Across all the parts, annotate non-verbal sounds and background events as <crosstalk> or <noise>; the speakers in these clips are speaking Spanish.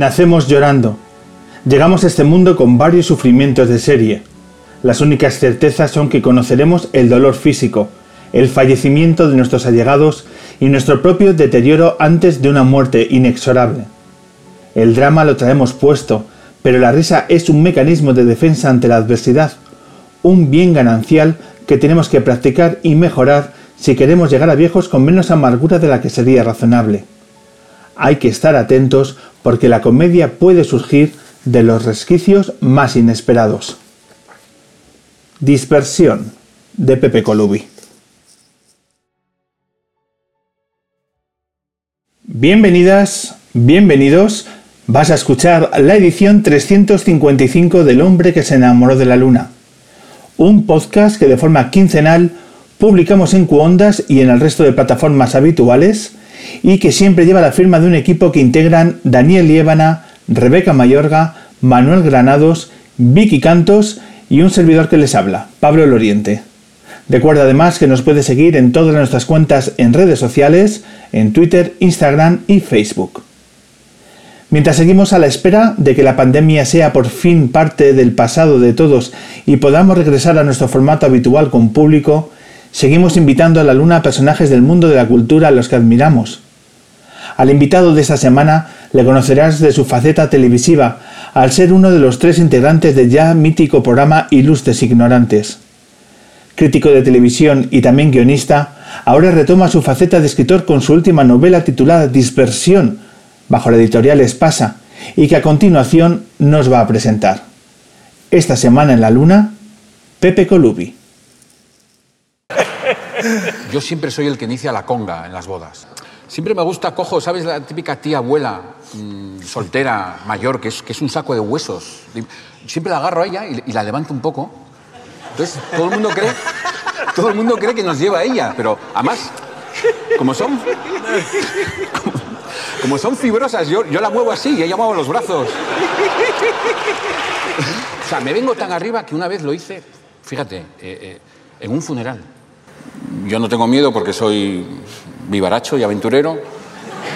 Nacemos llorando. Llegamos a este mundo con varios sufrimientos de serie. Las únicas certezas son que conoceremos el dolor físico, el fallecimiento de nuestros allegados y nuestro propio deterioro antes de una muerte inexorable. El drama lo traemos puesto, pero la risa es un mecanismo de defensa ante la adversidad, un bien ganancial que tenemos que practicar y mejorar si queremos llegar a viejos con menos amargura de la que sería razonable. Hay que estar atentos porque la comedia puede surgir de los resquicios más inesperados. Dispersión de Pepe Colubi. Bienvenidas, bienvenidos. Vas a escuchar la edición 355 del hombre que se enamoró de la luna. Un podcast que de forma quincenal publicamos en Cuondas y en el resto de plataformas habituales y que siempre lleva la firma de un equipo que integran Daniel Liébana, Rebeca Mayorga, Manuel Granados, Vicky Cantos y un servidor que les habla, Pablo Loriente. Recuerda además que nos puede seguir en todas nuestras cuentas en redes sociales, en Twitter, Instagram y Facebook. Mientras seguimos a la espera de que la pandemia sea por fin parte del pasado de todos y podamos regresar a nuestro formato habitual con público, seguimos invitando a la luna a personajes del mundo de la cultura a los que admiramos. Al invitado de esta semana le conocerás de su faceta televisiva, al ser uno de los tres integrantes del ya mítico programa Ilustres Ignorantes. Crítico de televisión y también guionista, ahora retoma su faceta de escritor con su última novela titulada Dispersión, bajo la editorial Espasa, y que a continuación nos va a presentar. Esta semana en la Luna, Pepe Colubi. Yo siempre soy el que inicia la conga en las bodas. Siempre me gusta, cojo, ¿sabes? La típica tía abuela, mm, soltera, mayor, que es, que es un saco de huesos. Siempre la agarro a ella y, la levanto un poco. Entonces, todo el mundo cree, todo el mundo cree que nos lleva a ella, pero además, como son, como, son fibrosas, yo, yo la muevo así y ella mueve los brazos. O sea, me vengo tan arriba que una vez lo hice, fíjate, eh, eh, en un funeral. Yo no tengo miedo porque soy vivaracho y aventurero,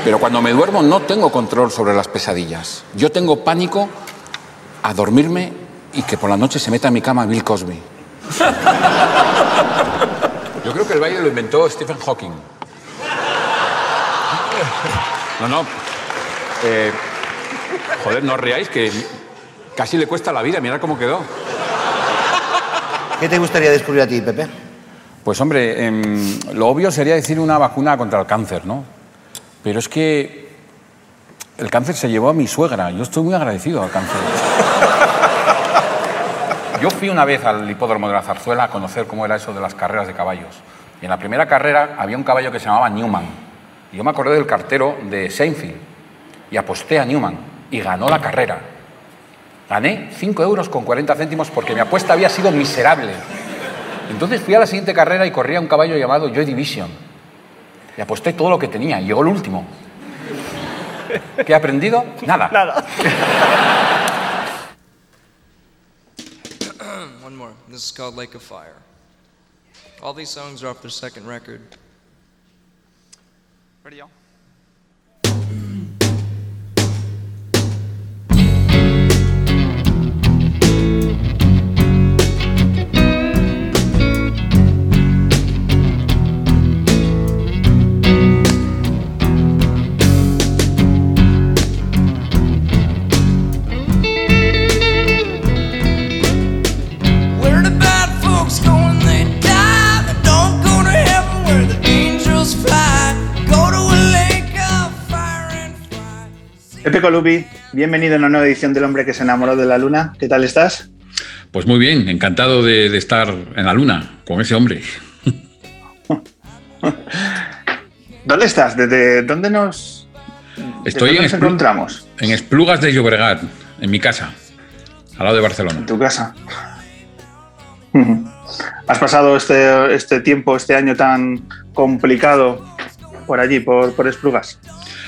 pero cuando me duermo no tengo control sobre las pesadillas. Yo tengo pánico a dormirme y que por la noche se meta en mi cama Bill Cosby. Yo creo que el baile lo inventó Stephen Hawking. No, no. Eh, joder, no os reáis, que casi le cuesta la vida. Mirad cómo quedó. ¿Qué te gustaría descubrir a ti, Pepe? Pues hombre, em, lo obvio sería decir una vacuna contra el cáncer, ¿no? Pero es que el cáncer se llevó a mi suegra. Yo estoy muy agradecido al cáncer. Yo fui una vez al hipódromo de la Zarzuela a conocer cómo era eso de las carreras de caballos. Y en la primera carrera había un caballo que se llamaba Newman. Y yo me acordé del cartero de Seinfeld y aposté a Newman y ganó la carrera. Gané 5 euros con 40 céntimos porque mi apuesta había sido miserable. Entonces fui a la siguiente carrera y corría un caballo llamado Joy Division. Y aposté todo lo que tenía. Y llegó el último. ¿Qué he aprendido? Nada. Nada. <laughs> <clears throat> One more. This is called Lake of Fire. All these songs are off their second record. Ready, y'all? Pepe Colubi, bienvenido a una nueva edición del hombre que se enamoró de la luna. ¿Qué tal estás? Pues muy bien, encantado de, de estar en la luna con ese hombre. <laughs> ¿Dónde estás? ¿Desde dónde nos, Estoy dónde en, nos encontramos? en Esplugas de Llobregat, en mi casa, al lado de En Barcelona. tu casa. <laughs> ¿Has pasado este, este tiempo, este año tan complicado por allí, por, por Esplugas?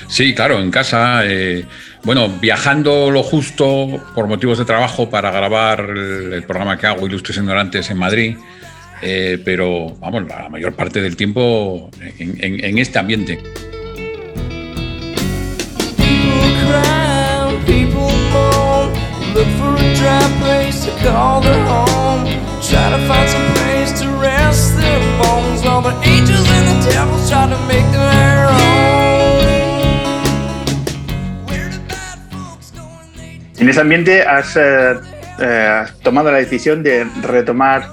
Sí, claro, en casa. eh, bueno, viajando lo justo por motivos de trabajo para grabar el, programa que hago, Ilustres Ignorantes, en Madrid. eh, pero, vamos, la mayor parte del tiempo en este ambiente. En ese ambiente has, eh, eh, tomado la decisión de retomar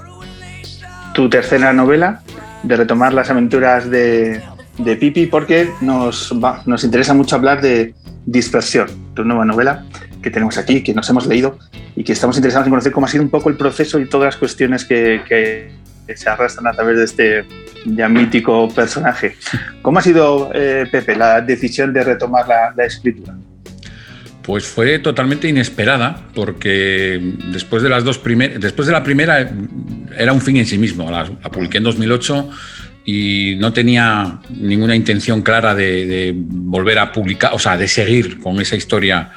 tu tercera novela, de retomar las aventuras de, de Pipi, porque nos, va- nos interesa mucho hablar de Dispersión, tu nueva novela que tenemos aquí, que nos hemos leído y que estamos interesados en conocer cómo ha sido un poco el proceso y todas las cuestiones que- que se arrastran a través de este ya mítico personaje. ¿Cómo ha sido, eh, Pepe, la decisión de retomar la- la escritura? Pues fue totalmente inesperada, porque después de las dos primeras, después de la primera era un fin en sí mismo. La, publiqué en 2008 y no tenía ninguna intención clara de, volver a publicar, o sea, de seguir con esa historia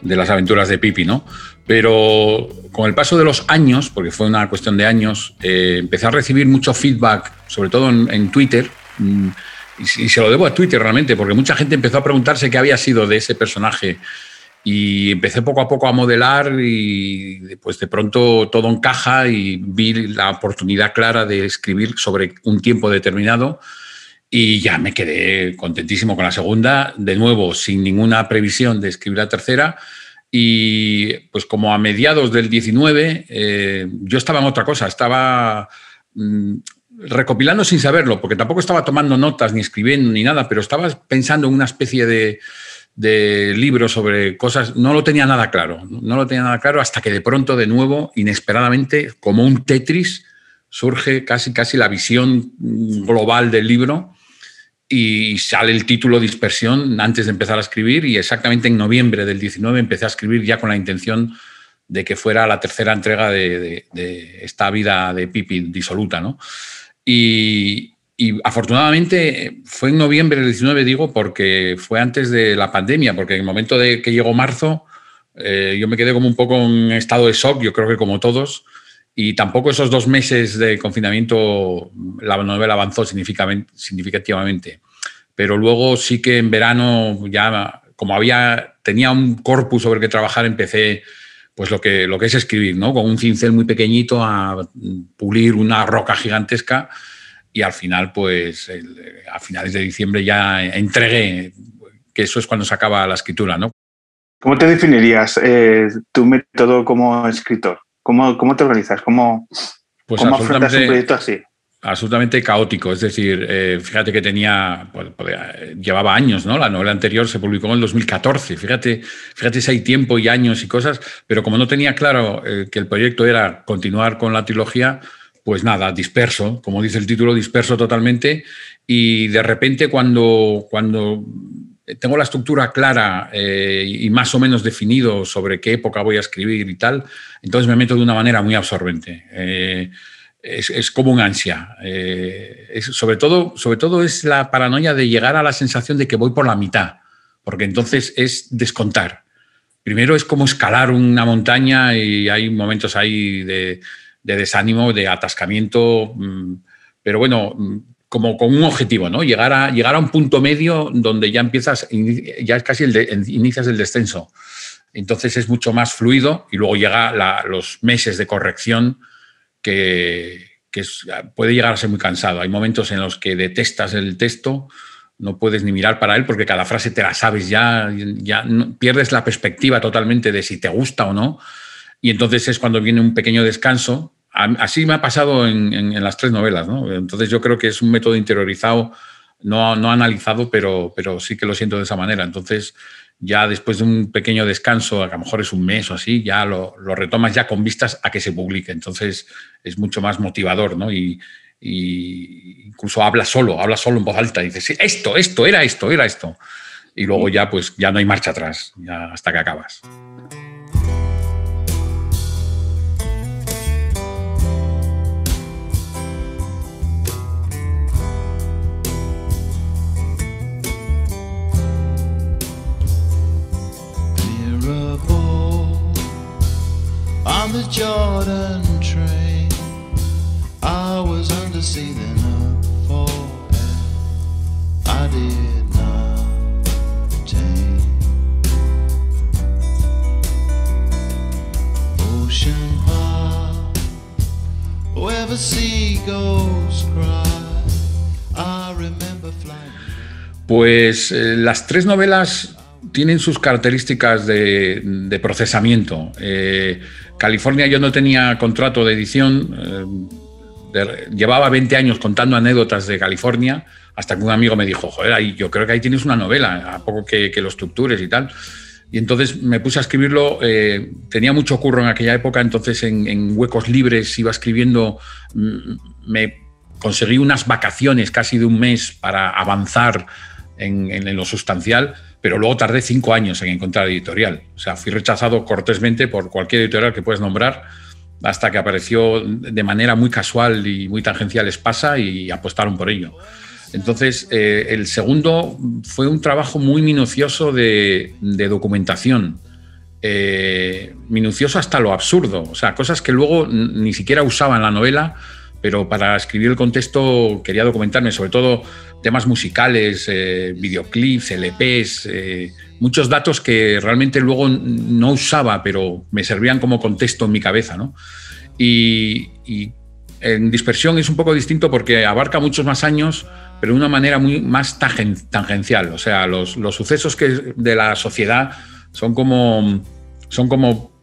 de las aventuras de Pipi, ¿no? Pero con el paso de los años, porque fue una cuestión de años, eh, empecé a recibir mucho feedback, sobre todo en, en Twitter. mm, y, y se lo debo a Twitter realmente, porque mucha gente empezó a preguntarse qué había sido de ese personaje y empecé poco a poco a modelar y pues de pronto todo encaja y vi la oportunidad clara de escribir sobre un tiempo determinado y ya me quedé contentísimo con la segunda, de nuevo sin ninguna previsión de escribir la tercera. Y pues como a mediados del 19 eh, yo estaba en otra cosa, estaba mm, recopilando sin saberlo, porque tampoco estaba tomando notas ni escribiendo ni nada, pero estaba pensando en una especie de, de libro sobre cosas, no lo tenía nada claro, no lo tenía nada claro hasta que de pronto, de nuevo, inesperadamente, como un Tetris, surge casi, casi la visión global del libro y sale el título Dispersión antes de empezar a escribir y exactamente en noviembre del 19 empecé a escribir ya con la intención de que fuera la tercera entrega de esta vida de Pipi disoluta, ¿no? Y, y afortunadamente fue en noviembre del 19, digo, porque fue antes de la pandemia, porque en el momento de que llegó marzo, eh, yo me quedé como un poco en estado de shock, yo creo que como todos, y tampoco esos dos meses de confinamiento la novela avanzó significativamente. Pero luego sí que en verano ya, como había, tenía un corpus sobre el que trabajar, empecé pues lo que, lo que es escribir, ¿no? Con un cincel muy pequeñito a pulir una roca gigantesca y al final, pues el- a finales de diciembre ya entregué, que eso es cuando se acaba la escritura, ¿no? ¿Cómo te definirías eh, tu método como escritor? ¿Cómo, cómo te organizas? ¿Cómo, Pues cómo afrontas un proyecto así? absolutamente caótico. Es decir, eh, fíjate que tenía, pues, pues, eh, llevaba años, ¿no? La novela anterior se publicó en el 2014. Fíjate, fíjate si hay tiempo y años y cosas, pero como no tenía claro eh, que el proyecto era continuar con la trilogía, pues nada, disperso, como dice el título, disperso totalmente. Y de repente cuando, cuando tengo la estructura clara eh, y más o menos definido sobre qué época voy a escribir y tal, entonces me meto de una manera muy absorbente. Eh, es, es, como un ansia. Eh, es, sobre, todo, sobre todo es la paranoia de llegar a la sensación de que voy por la mitad, porque entonces es descontar. Primero es como escalar una montaña y hay momentos ahí de, de desánimo, de atascamiento, mmm, pero bueno, como con un objetivo, ¿no? Llegar a, llegar a un punto medio donde ya empiezas, ya es casi el inicias el descenso. Entonces es mucho más fluido y luego llega los meses de corrección que, puede llegar a ser muy cansado. Hay momentos en los que detestas el texto, no puedes ni mirar para él porque cada frase te la sabes ya, ya pierdes la perspectiva totalmente de si te gusta o no. Y entonces es cuando viene un pequeño descanso. Así me ha pasado en, las tres novelas. Entonces yo creo que es un método interiorizado, no, no analizado, pero, pero sí que lo siento de esa manera. Entonces ya después de un pequeño descanso, a lo mejor es un mes o así, ya lo, retomas ya con vistas a que se publique. Entonces es mucho más motivador, ¿no? Y, incluso habla solo, habla solo en voz alta, y dices, esto, esto, era esto, era esto. Y luego ya pues ya no hay marcha atrás, ya hasta que acabas. on the Jordan train. I was under sea up for air. I did not take. Ocean pop, where the seagulls cry. I remember flying. Pues eh, las tres novelas tienen sus características de, procesamiento. Eh, California yo no tenía contrato de edición, eh, llevaba 20 años contando anécdotas de California, hasta que un amigo me dijo, joder, ahí, yo creo que ahí tienes una novela, a poco que, lo estructures y tal. Y entonces me puse a escribirlo, eh, tenía mucho curro en aquella época, entonces en, huecos libres iba escribiendo, mm, me conseguí unas vacaciones casi de un mes para avanzar en lo sustancial pero luego tardé cinco años en encontrar editorial. O sea, fui rechazado cortésmente por cualquier editorial que puedes nombrar hasta que apareció de manera muy casual y muy tangencial Espasa y apostaron por ello. Entonces, eh, el segundo fue un trabajo muy minucioso de, documentación, eh, minucioso hasta lo absurdo, o sea, cosas que luego ni siquiera usaba en la novela, pero para escribir el contexto quería documentarme, sobre todo temas musicales, eh, videoclips, LPs, eh, muchos datos que realmente luego no usaba, pero me servían como contexto en mi cabeza. ¿no? Y, en dispersión es un poco distinto porque abarca muchos más años, pero de una manera muy más tangencial. O sea, los, los sucesos que de la sociedad son como, son como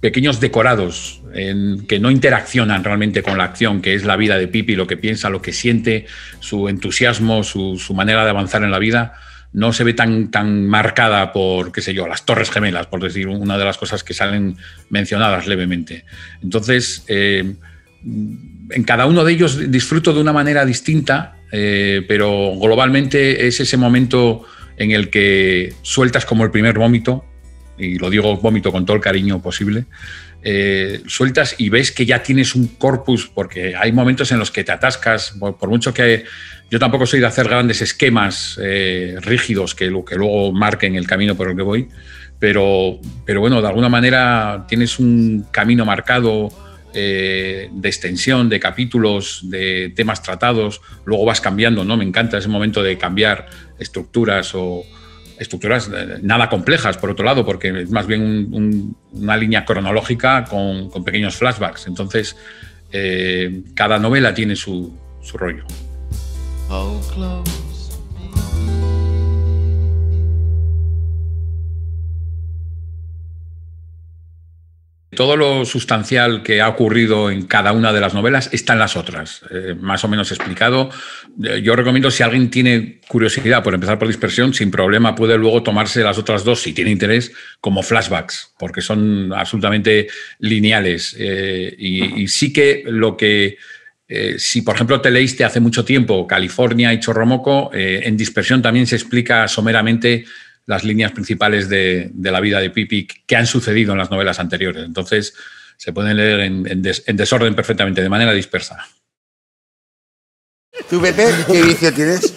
pequeños decorados que no interaccionan realmente con la acción, que es la vida de Pipi, lo que piensa, lo que siente, su entusiasmo, su, manera de avanzar en la vida, no se ve tan, tan marcada por, qué sé yo, las Torres Gemelas, por decir una de las cosas que salen mencionadas levemente. Entonces, eh, en cada uno de ellos disfruto de una manera distinta, eh, pero globalmente es ese momento en el que sueltas como el primer vómito y lo digo vómito con todo el cariño posible, eh, sueltas y ves que ya tienes un corpus, porque hay momentos en los que te atascas, por, mucho que yo tampoco soy de hacer grandes esquemas eh, rígidos que, que luego marquen el camino por el que voy, pero, pero bueno, de alguna manera tienes un camino marcado eh, de extensión, de capítulos, de temas tratados, luego vas cambiando, ¿no? Me encanta ese momento de cambiar estructuras o, estructuras eh, nada complejas, por otro lado, porque es más bien una línea cronológica con, pequeños flashbacks. Entonces, eh, cada novela tiene su, su rollo. Todo lo sustancial que ha ocurrido en cada una de las novelas está en las otras, eh, más o menos explicado. Eh, yo recomiendo, si alguien tiene curiosidad por empezar por dispersión, sin problema puede luego tomarse las otras dos, si tiene interés, como flashbacks, porque son absolutamente lineales. Eh, y, sí que lo que... si, por ejemplo, te leíste hace mucho tiempo California y Chorromoco, en dispersión también se explica someramente las líneas principales de, la vida de Pipi que han sucedido en las novelas anteriores. Entonces, se pueden leer en, desorden perfectamente, de manera dispersa. ¿Tú, Pepe, qué vicio tienes?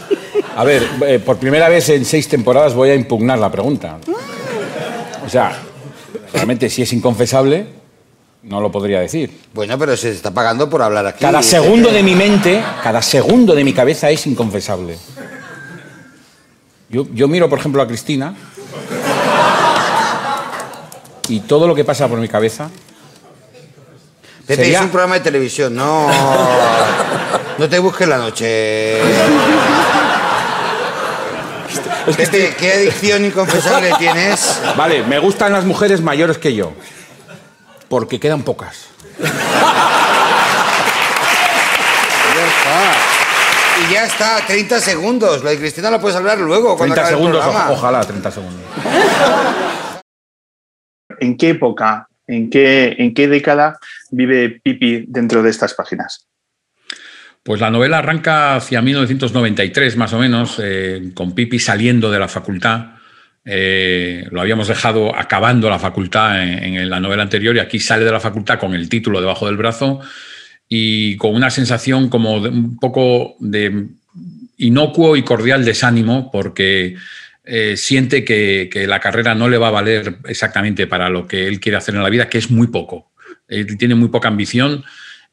A ver, eh, por primera vez en seis temporadas voy a impugnar la pregunta. O sea, realmente si es inconfesable, No lo podría decir. Bueno, pero se está pagando por hablar aquí. Cada segundo de mi mente, cada segundo de mi cabeza es inconfesable. Yo, yo miro, por ejemplo, a Cristina y todo lo que pasa por mi cabeza. Pepe, sería- es un programa de televisión, no. <laughs> No te busques la noche. Pepe, ¿qué adicción inconfesable tienes? Vale, me gustan las mujeres mayores que yo, porque quedan pocas. Ya está. Y ya está, 30 segundos. Lo de Cristina lo puedes hablar luego. cuando 30 acabe el segundos, o- ojalá 30 segundos. ¿En qué época, en qué, en qué década vive Pipi dentro de estas páginas? Pues la novela arranca hacia 1993, más o menos, eh, con Pipi saliendo de la facultad. Eh, lo habíamos dejado acabando la facultad en, en la novela anterior y aquí sale de la facultad con el título debajo del brazo y con una sensación como de un poco de inocuo y cordial desánimo porque eh, siente que, la carrera no le va a valer exactamente para lo que él quiere hacer en la vida, que es muy poco. Él tiene muy poca ambición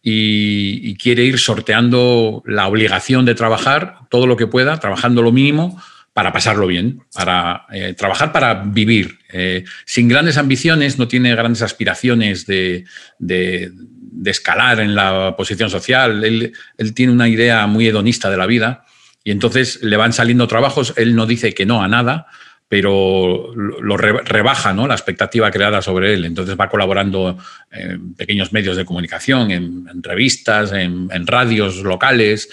y quiere ir sorteando la obligación de trabajar todo lo que pueda, trabajando lo mínimo para pasarlo bien, para eh, trabajar para vivir. Eh, sin grandes ambiciones, no tiene grandes aspiraciones de, de- de escalar en la posición social. Él, tiene una idea muy hedonista de la vida y entonces le van saliendo trabajos. Él no dice que no a nada, pero lo lo re- rebaja ¿no? la expectativa creada sobre él. Entonces va colaborando en pequeños medios de comunicación, en, en revistas, en, en radios locales.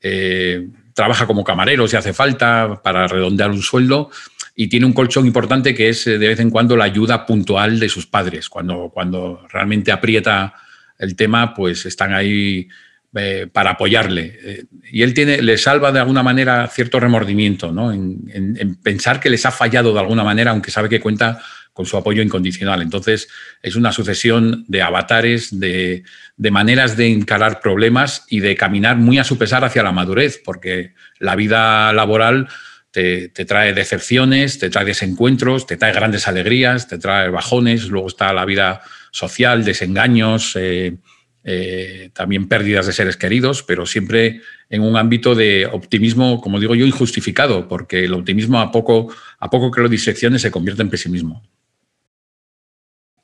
eh, trabaja como camarero si hace falta para redondear un sueldo y tiene un colchón importante que es eh, de vez en cuando la ayuda puntual de sus padres. Cuando, cuando realmente aprieta el tema, pues están ahí eh, para apoyarle. Eh, y él tiene, le salva de alguna manera cierto remordimiento, ¿no? En, en- en pensar que les ha fallado de alguna manera, aunque sabe que cuenta con su apoyo incondicional. Entonces, es una sucesión de avatares, de, maneras de encarar problemas y de caminar muy a su pesar hacia la madurez, porque la vida laboral te, trae decepciones, te trae desencuentros, te trae grandes alegrías, te trae bajones, luego está la vida social, desengaños, eh, eh, también pérdidas de seres queridos, pero siempre en un ámbito de optimismo, como digo yo, injustificado, porque el optimismo a poco, a poco que lo diseccione se convierte en pesimismo.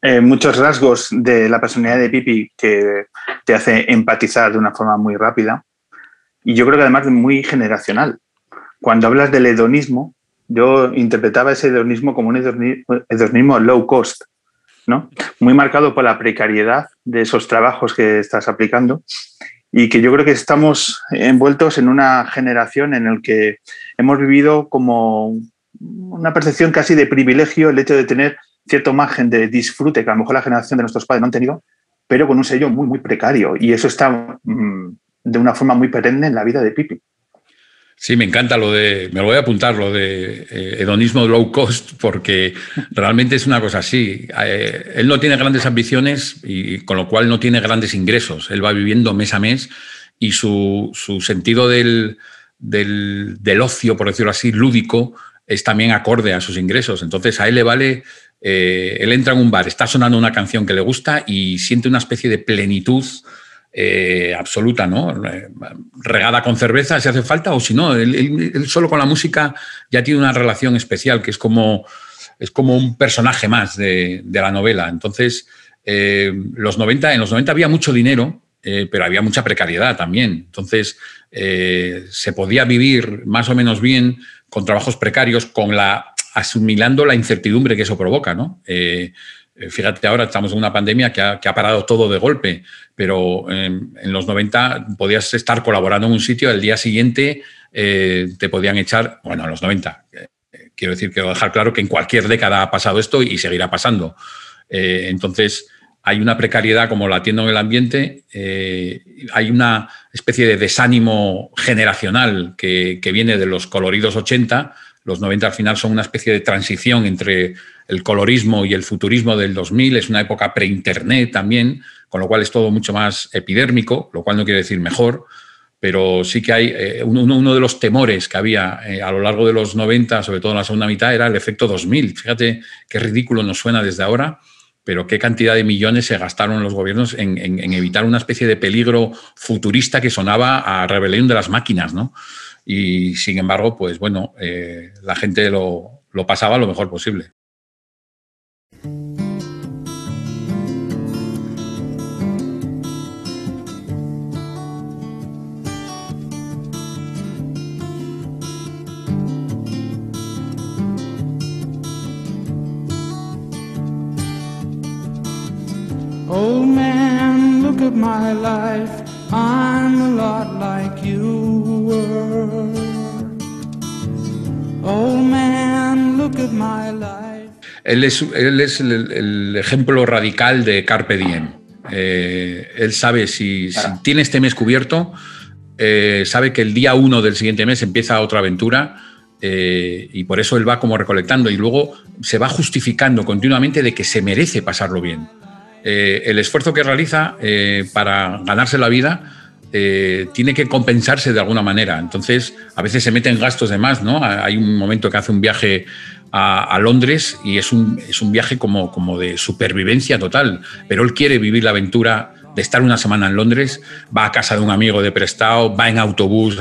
Eh, muchos rasgos de la personalidad de Pipi que te hace empatizar de una forma muy rápida y yo creo que además muy generacional. Cuando hablas del hedonismo, yo interpretaba ese hedonismo como un hedoni- hedonismo low cost, ¿no? Muy marcado por la precariedad de esos trabajos que estás aplicando y que yo creo que estamos envueltos en una generación en la que hemos vivido como una percepción casi de privilegio el hecho de tener cierto margen de disfrute que a lo mejor la generación de nuestros padres no han tenido, pero con un sello muy, muy precario. Y eso está mm, de una forma muy perenne en la vida de Pipi. Sí, me encanta lo de, me lo voy a apuntar, lo de eh, hedonismo low cost, porque realmente es una cosa así. Eh, él no tiene grandes ambiciones y con lo cual no tiene grandes ingresos. Él va viviendo mes a mes y su, su sentido del, del, del ocio, por decirlo así, lúdico, es también acorde a sus ingresos. Entonces a él le vale, eh, él entra en un bar, está sonando una canción que le gusta y siente una especie de plenitud eh, absoluta, ¿no? Eh, Regada con cerveza si hace falta, o si no, él, solo con la música ya tiene una relación especial, que es como, es como un personaje más de, la novela. Entonces, los 90, en los 90 había mucho dinero, pero había mucha precariedad también. Entonces, se podía vivir más o menos bien con trabajos precarios, con la asimilando la incertidumbre que eso provoca, ¿no? Eh, eh, Fíjate, ahora estamos en una pandemia que ha, parado todo de golpe, pero eh, en los 90 podías estar colaborando en un sitio, al día siguiente eh, te podían echar, bueno, en los 90. eh, eh, quiero decir, quiero dejar claro que en cualquier década ha pasado esto y seguirá pasando. Entonces, hay una precariedad como la tiene en el ambiente, hay una especie de desánimo generacional que, que viene de los coloridos 80. Los 90 al final son una especie de transición entre el colorismo y el futurismo del 2000. Es una época pre-internet también, con lo cual es todo mucho más epidérmico, lo cual no quiere decir mejor, pero sí que hay eh, uno, de los temores que había eh, a lo largo de los 90, sobre todo en la segunda mitad, era el efecto 2000. Fíjate qué ridículo nos suena desde ahora, pero qué cantidad de millones se gastaron los gobiernos en, evitar una especie de peligro futurista que sonaba a rebelión de las máquinas, ¿no? Y sin embargo, pues bueno, eh, la gente lo, lo pasaba lo mejor posible. Old man, look at my life. I'm a lot like you were. Old man, look at my life. Él es, él es el, el, ejemplo radical de Carpe Diem. Eh, él sabe si, si, tiene este mes cubierto, eh, sabe que el día uno del siguiente mes empieza otra aventura. Eh, y por eso él va como recolectando y luego se va justificando continuamente de que se merece pasarlo bien. Eh, el esfuerzo que realiza eh, para ganarse la vida eh, tiene que compensarse de alguna manera. Entonces, a veces se mete en gastos de más, ¿no? Hay un momento que hace un viaje a, Londres y es un, es un viaje como, como de supervivencia total, pero él quiere vivir la aventura de estar una semana en Londres, va a casa de un amigo de prestado, va en autobús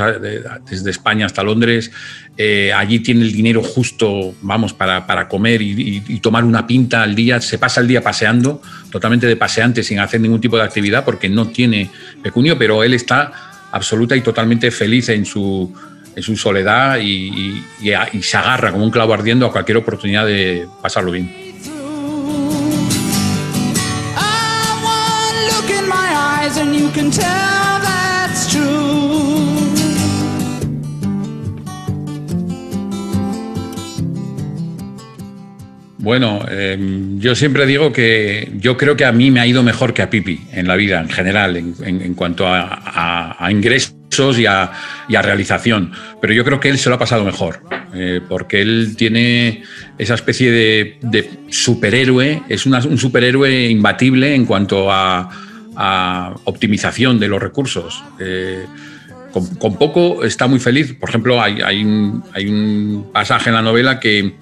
desde España hasta Londres, eh, allí tiene el dinero justo, vamos, para, para comer y, tomar una pinta al día, se pasa el día paseando, totalmente de paseante, sin hacer ningún tipo de actividad, porque no tiene pecunio, pero él está absoluta y totalmente feliz en su, en su soledad y, y se agarra como un clavo ardiendo a cualquier oportunidad de pasarlo bien. You can tell that's true. Bueno, eh, yo siempre digo que yo creo que a mí me ha ido mejor que a Pipi en la vida en general, en, cuanto a, ingresos y a, realización. Pero yo creo que él se lo ha pasado mejor, eh, porque él tiene esa especie de, superhéroe, es un superhéroe imbatible en cuanto a, a optimización de los recursos. Eh, con, poco está muy feliz. Por ejemplo, hay, hay, un, hay un, pasaje en la novela que,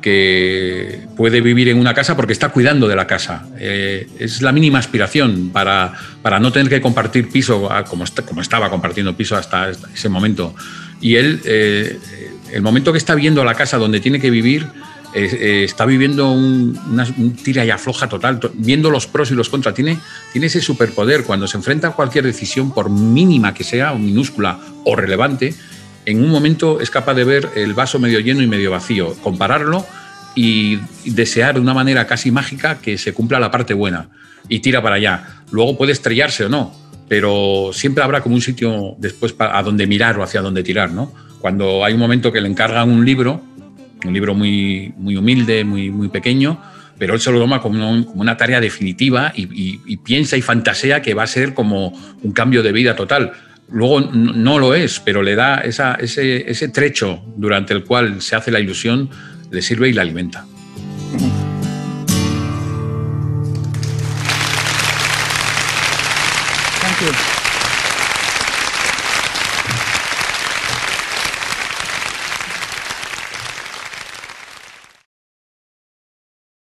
que, puede vivir en una casa porque está cuidando de la casa. Eh, es la mínima aspiración para, para, no tener que compartir piso ah, como, como estaba compartiendo piso hasta ese momento. Y él, eh, el momento que está viendo la casa donde tiene que vivir, eh, está viviendo un, una, un, tira y afloja total, viendo los pros y los contras. Tiene, tiene ese superpoder. Cuando se enfrenta a cualquier decisión, por mínima que sea, o minúscula o relevante, en un momento es capaz de ver el vaso medio lleno y medio vacío, compararlo y desear de una manera casi mágica que se cumpla la parte buena y tira para allá. Luego puede estrellarse o no, pero siempre habrá como un sitio después a donde mirar o hacia donde tirar, ¿no? Cuando hay un momento que le encargan un libro, un libro muy, muy humilde, muy, muy pequeño, pero él se lo toma como, un, como una tarea definitiva y, piensa y fantasea que va a ser como un cambio de vida total. Luego no lo es, pero le da ese, ese trecho durante el cual se hace la ilusión, le sirve y la alimenta.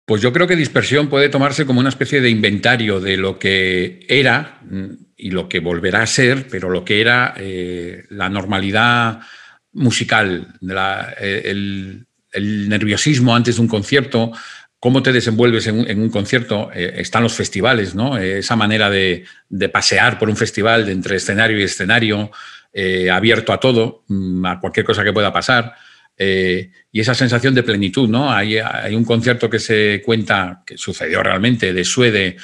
Pues yo creo que dispersión puede tomarse como una especie de inventario de lo que era y lo que volverá a ser, pero lo que era eh, la normalidad musical, eh, el, nerviosismo antes de un concierto, cómo te desenvuelves en un, en un concierto, eh, están los festivales, ¿no? esa manera de, de, pasear por un festival de entre escenario y escenario, abierto a todo, mm, a cualquier cosa que pueda pasar. Eh, y esa sensación de plenitud, ¿no? Hay, hay, un concierto que se cuenta, que sucedió realmente, de Suede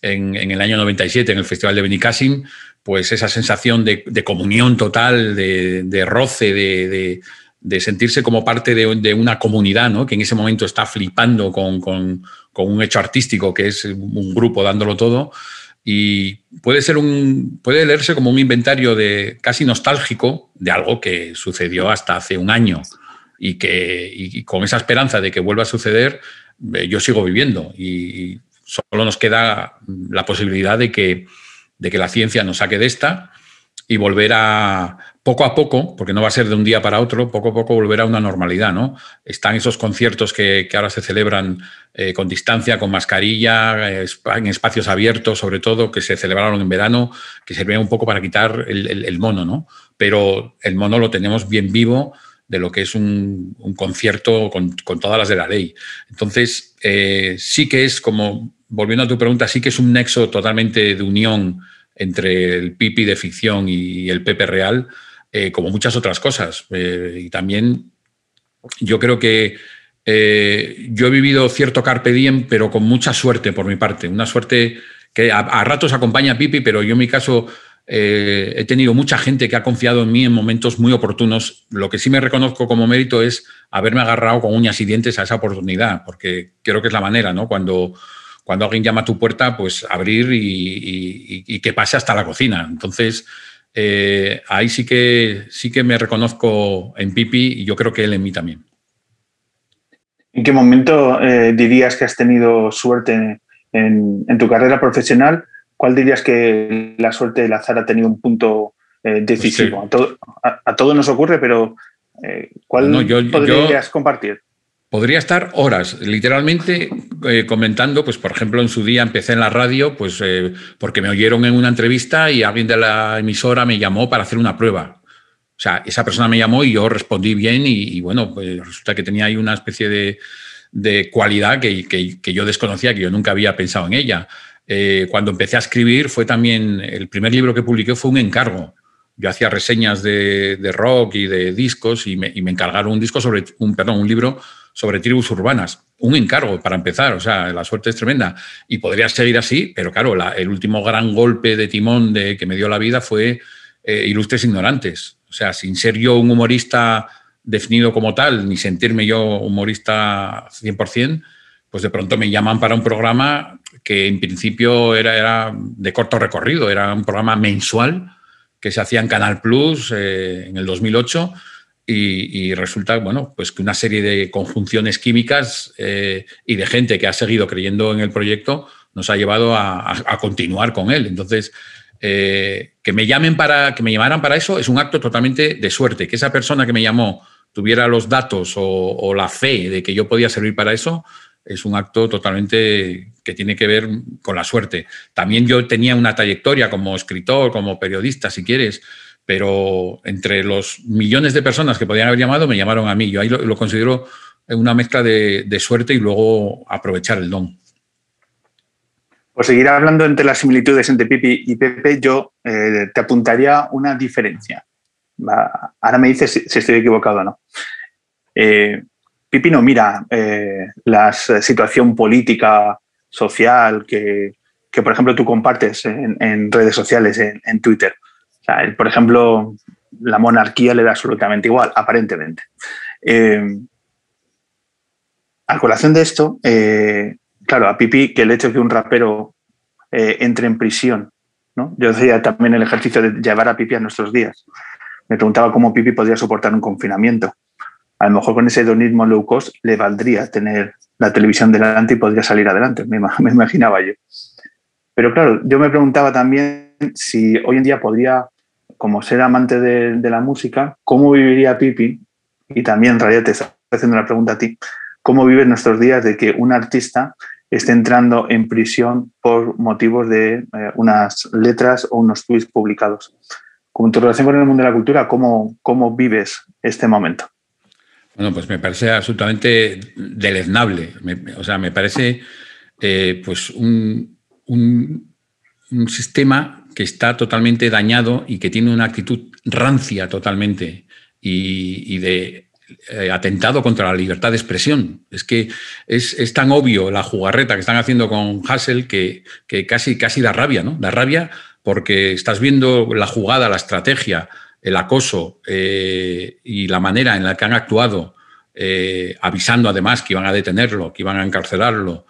en, en el año 97 en el Festival de Benicassim, pues esa sensación de, de comunión total, de, de roce, de, de, sentirse como parte de, una comunidad, ¿no? Que en ese momento está flipando con, con, con un hecho artístico que es un grupo dándolo todo y puede ser un puede leerse como un inventario de casi nostálgico de algo que sucedió hasta hace un año y, que, y con esa esperanza de que vuelva a suceder, eh, yo sigo viviendo y solo nos queda la posibilidad de que, de que la ciencia nos saque de esta y volver a, poco a poco, porque no va a ser de un día para otro, poco a poco volver a una normalidad, ¿no? Están esos conciertos que, ahora se celebran eh, con distancia, con mascarilla, en espacios abiertos, sobre todo, que se celebraron en verano, que servían un poco para quitar el, mono, ¿no? Pero el mono lo tenemos bien vivo de lo que es un, concierto con, todas las de la ley. Entonces, eh, sí que es como, volviendo a tu pregunta, sí que es un nexo totalmente de unión entre el Pipi de ficción y el Pepe real, eh, como muchas otras cosas. Eh, y también yo creo que yo he vivido cierto carpe diem, pero con mucha suerte por mi parte. Una suerte que a, ratos acompaña a Pipi, pero yo en mi caso he tenido mucha gente que ha confiado en mí en momentos muy oportunos. Lo que sí me reconozco como mérito es haberme agarrado con uñas y dientes a esa oportunidad, porque creo que es la manera, ¿no? Cuando cuando alguien llama a tu puerta, pues abrir y, que pase hasta la cocina. Entonces, eh, ahí sí que, sí que me reconozco en Pipi y yo creo que él en mí también. ¿En qué momento eh, dirías que has tenido suerte en, tu carrera profesional? ¿Cuál dirías que la suerte de azar ha tenido un punto eh, decisivo? Pues a, todos nos ocurre, pero ¿cuál podrías compartir? Podría estar horas, literalmente eh, comentando, pues por ejemplo en su día empecé en la radio, pues eh, porque me oyeron en una entrevista y alguien de la emisora me llamó para hacer una prueba. O sea, esa persona me llamó y yo respondí bien y, bueno, pues resulta que tenía ahí una especie de, cualidad que, yo desconocía, que yo nunca había pensado en ella. Eh, cuando empecé a escribir fue también, el primer libro que publiqué fue un encargo. Yo hacía reseñas de, rock y de discos y me, y me, encargaron un disco sobre, un, perdón, un libro sobre tribus urbanas. Un encargo para empezar, o sea, la suerte es tremenda. Y podría seguir así, pero claro, el último gran golpe de timón de, que me dio la vida fue eh, Ilustres Ignorantes. O sea, sin ser yo un humorista definido como tal, ni sentirme yo humorista 100%, pues de pronto me llaman para un programa que en principio era, era de corto recorrido, era un programa mensual que se hacía en Canal Plus eh, en el 2008 y, resulta, bueno, pues que una serie de conjunciones químicas eh, y de gente que ha seguido creyendo en el proyecto nos ha llevado a, continuar con él. Entonces, eh, que me llamen para, que me llamaran para eso es un acto totalmente de suerte. Que esa persona que me llamó tuviera los datos o, la fe de que yo podía servir para eso, es un acto totalmente que tiene que ver con la suerte. También yo tenía una trayectoria como escritor, como periodista, si quieres, pero entre los millones de personas que podían haber llamado, me llamaron a mí. Yo ahí lo, considero una mezcla de, suerte y luego aprovechar el don. Por seguir hablando entre las similitudes entre Pipi y Pepe, yo eh, te apuntaría una diferencia. Ahora me dices si, estoy equivocado o no. Eh, Pipi no mira eh, la situación política, social que, por ejemplo, tú compartes en, redes sociales, en Twitter por ejemplo, la monarquía le da absolutamente igual, aparentemente. Eh, a colación de esto, eh, claro, a Pipi, que el hecho de que un rapero entre en prisión, ¿no? yo hacía también el ejercicio de llevar a Pipi a nuestros días. Me preguntaba cómo Pipi podría soportar un confinamiento. A lo mejor con ese hedonismo low cost le valdría tener la televisión delante y podría salir adelante, me, <laughs> imaginaba yo. Pero claro, yo me preguntaba también si hoy en día podría como ser amante de, la música, ¿cómo viviría Pipi? Y también, en realidad, te estoy haciendo una pregunta a ti. ¿Cómo viven nuestros días de que un artista esté entrando en prisión por motivos de eh, unas letras o unos tweets publicados? Con tu relación con el mundo de la cultura, ¿cómo, cómo vives este momento? Bueno, pues me parece absolutamente deleznable. o sea, me parece eh, pues un, un, sistema que está totalmente dañado y que tiene una actitud rancia totalmente y, de eh, atentado contra la libertad de expresión. Es que es, tan obvio la jugarreta que están haciendo con Hassel que, casi, casi da rabia, ¿no? Da rabia porque estás viendo la jugada, la estrategia, el acoso eh, y la manera en la que han actuado, eh, avisando además que iban a detenerlo, que iban a encarcelarlo,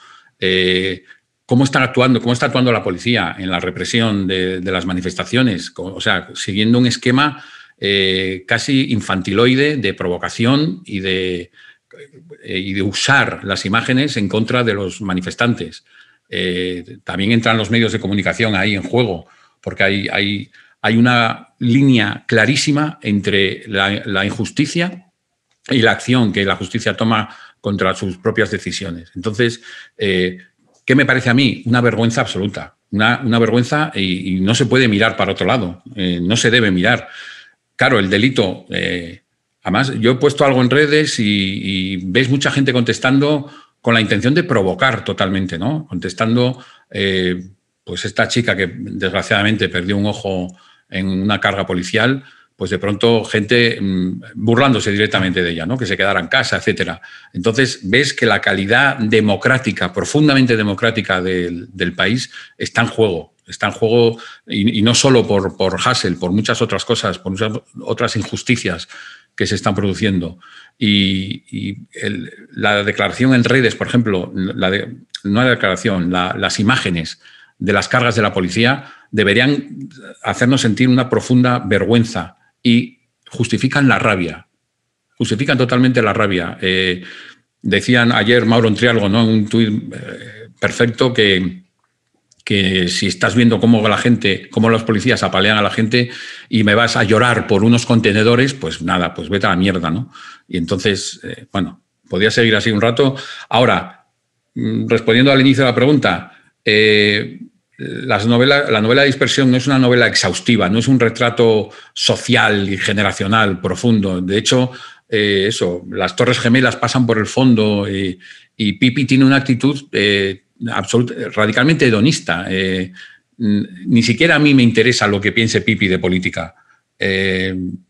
cómo están actuando, cómo está actuando la policía en la represión de, las manifestaciones, o sea, siguiendo un esquema eh, casi infantiloide de provocación y de, eh, y de, usar las imágenes en contra de los manifestantes. Eh, también entran los medios de comunicación ahí en juego, porque hay, hay, hay una línea clarísima entre la, injusticia y la acción que la justicia toma contra sus propias decisiones. Entonces, eh, ¿qué me parece a mí? Una vergüenza absoluta. Una, vergüenza y, no se puede mirar para otro lado. Eh, no se debe mirar. Claro, el delito. eh, además, yo he puesto algo en redes y, y mucha gente contestando con la intención de provocar totalmente, ¿no? Contestando, pues esta chica que desgraciadamente perdió un ojo en una carga policial, pues de pronto gente mm, burlándose directamente de ella, ¿no? que se quedara en casa, etcétera. Entonces ves que la calidad democrática, profundamente democrática del, del país, está en juego. Está en juego, y, no solo por, por Hassel, por muchas otras cosas, por muchas otras injusticias que se están produciendo. Y, la declaración en redes, por ejemplo, la no la declaración, la, las imágenes de las cargas de la policía deberían hacernos sentir una profunda vergüenza y justifican la rabia. Justifican totalmente la rabia. Eh, decían ayer Mauro Entrialgo, ¿no? Un tuit eh, perfecto que, que si estás viendo cómo la gente, cómo los policías apalean a la gente y me vas a llorar por unos contenedores, pues nada, pues vete a la mierda, ¿no? Y entonces, eh, bueno, podría seguir así un rato. Ahora, mm, respondiendo al inicio de la pregunta, las novelas, la novela de dispersión no es una novela exhaustiva, no es un retrato social y generacional profundo. De hecho, eh, eso, las Torres Gemelas pasan por el fondo y, Pipi tiene una actitud eh, absolut, radicalmente hedonista. Eh, ni siquiera a mí me interesa lo que piense Pipi de política,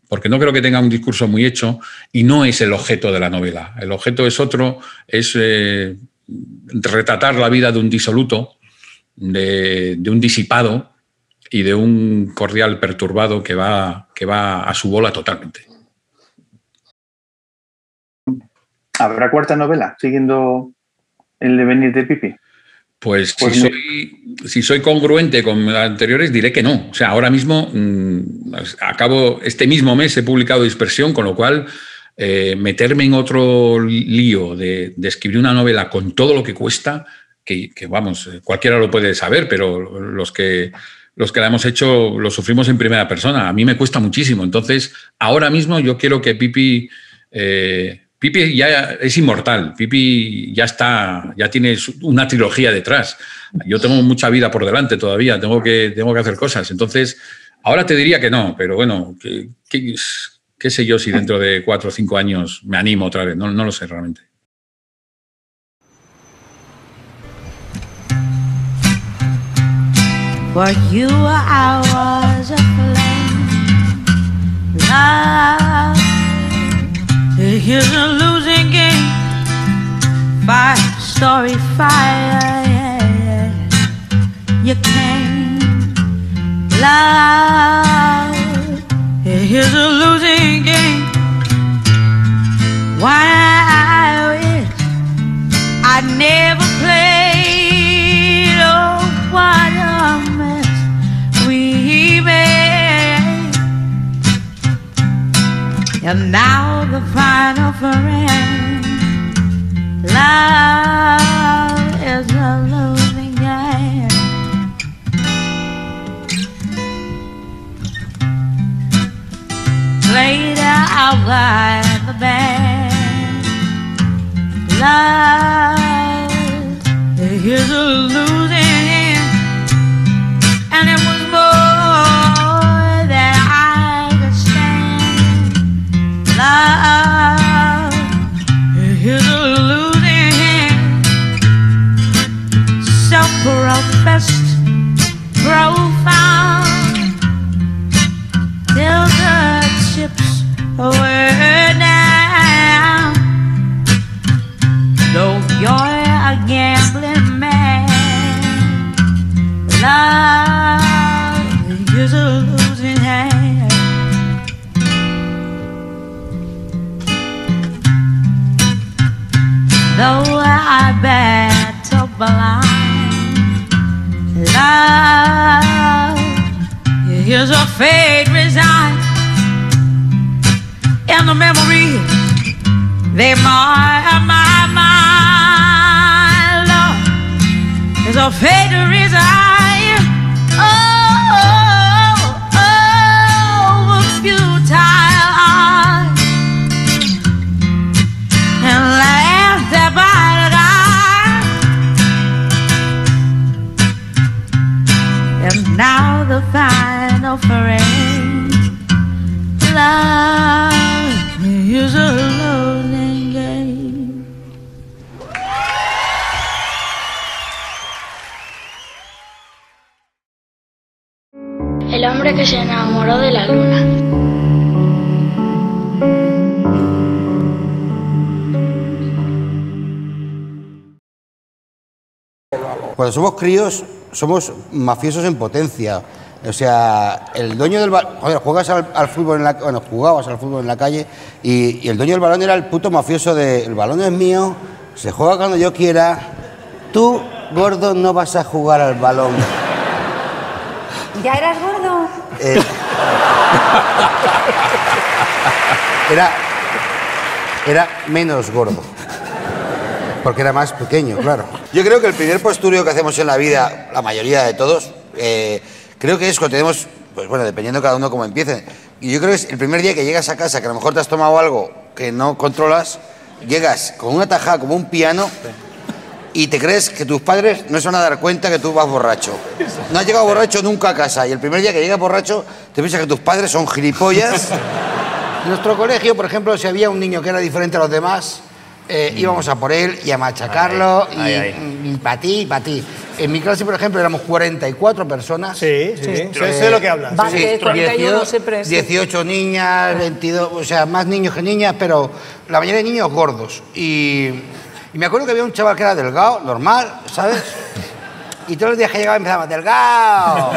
porque no creo que tenga un discurso muy hecho y no es el objeto de la novela. El objeto es otro, es retratar la vida de un disoluto de, de, un disipado y de un cordial perturbado que va, que va a su bola totalmente. ¿Habrá cuarta novela siguiendo el devenir de Pipi? Pues, pues si, soy, si, soy, congruente con las anteriores, diré que no. O sea, ahora mismo, mmm, acabo, este mismo mes he publicado Dispersión, con lo cual eh, meterme en otro lío de, de, escribir una novela con todo lo que cuesta, que, que, vamos, cualquiera lo puede saber, pero los que, los que la hemos hecho lo sufrimos en primera persona. A mí me cuesta muchísimo. Entonces, ahora mismo yo quiero que Pipi... Eh, Pipi ya es inmortal, Pipi ya está, ya tiene una trilogía detrás. Yo tengo mucha vida por delante todavía, tengo que, tengo que hacer cosas. Entonces, ahora te diría que no, pero bueno, qué, qué, qué sé yo si dentro de cuatro o cinco años me animo otra vez, no, no lo sé realmente. For you I was a flame. Love Here's a losing game. Five story fire. Yeah. You can't love. Here's a losing game. Why I wish I never And now the final friend. Love is a losing game. Played out by the band. Love is a losing for our best. Cuando somos críos, somos mafiosos en potencia. O sea, el dueño del balón. Joder, juegas al, al fútbol en la Bueno, jugabas al fútbol en la calle y, y el dueño del balón era el puto mafioso de. El balón es mío, se juega cuando yo quiera. Tú, gordo, no vas a jugar al balón. ¿Ya eras gordo? Eh, <laughs> era. Era menos gordo. Porque era más pequeño, claro. Yo creo que el primer posturio que hacemos en la vida, la mayoría de todos, eh, creo que es cuando tenemos, pues bueno, dependiendo cada uno cómo empiece. Y yo creo que es el primer día que llegas a casa, que a lo mejor te has tomado algo que no controlas, llegas con una tajada como un piano y te crees que tus padres no se van a dar cuenta que tú vas borracho. No has llegado borracho nunca a casa y el primer día que llegas borracho te piensas que tus padres son gilipollas. En nuestro colegio, por ejemplo, si había un niño que era diferente a los demás, eh, íbamos a por él y a machacarlo y, para ti y para ti. En mi clase, por ejemplo, éramos 44 personas. Sí, sí, sí. Sé, sé lo que hablas. Vale, Sí. 41 18, siempre. sí. 18 niñas, 22, o sea, más niños que niñas, pero la mayoría de niños gordos. Y, y me acuerdo que había un chaval que era delgado, normal, ¿sabes? Y todos los días que llegaba empezaba, ¡delgado!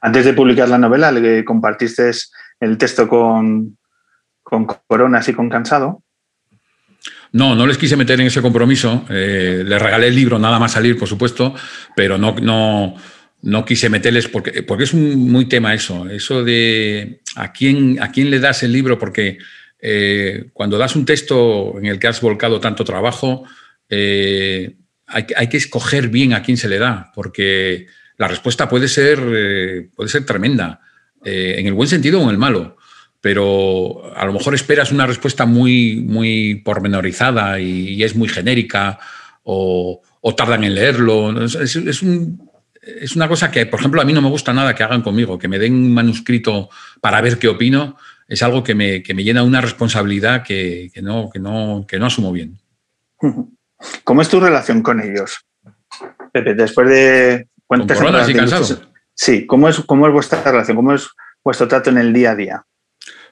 Antes de publicar la novela, le compartiste el texto con, con Coronas y con Cansado. No, no les quise meter en ese compromiso. Eh, les regalé el libro nada más salir, por supuesto, pero no, no, no quise meterles porque, porque es un muy tema eso. Eso de a quién, a quién le das el libro, porque eh, cuando das un texto en el que has volcado tanto trabajo, eh, hay, que- hay que escoger bien a quién se le da, porque la respuesta puede ser, puede ser tremenda, en el buen sentido o en el malo pero a lo mejor esperas una respuesta muy, muy pormenorizada y, y es muy genérica o, o tardan en leerlo. Es, es- es un- es una cosa que, por ejemplo, a mí no me gusta nada que hagan conmigo, que me den un manuscrito para ver qué opino, es algo que me, que me llena una responsabilidad que, que no, que, no, que no asumo bien. <laughs> ¿Cómo es tu relación con ellos? Pepe, después de... ¿cuántas y Cansado? Sí, ¿cómo es, ¿cómo es vuestra relación? ¿Cómo es vuestro trato en el día a día?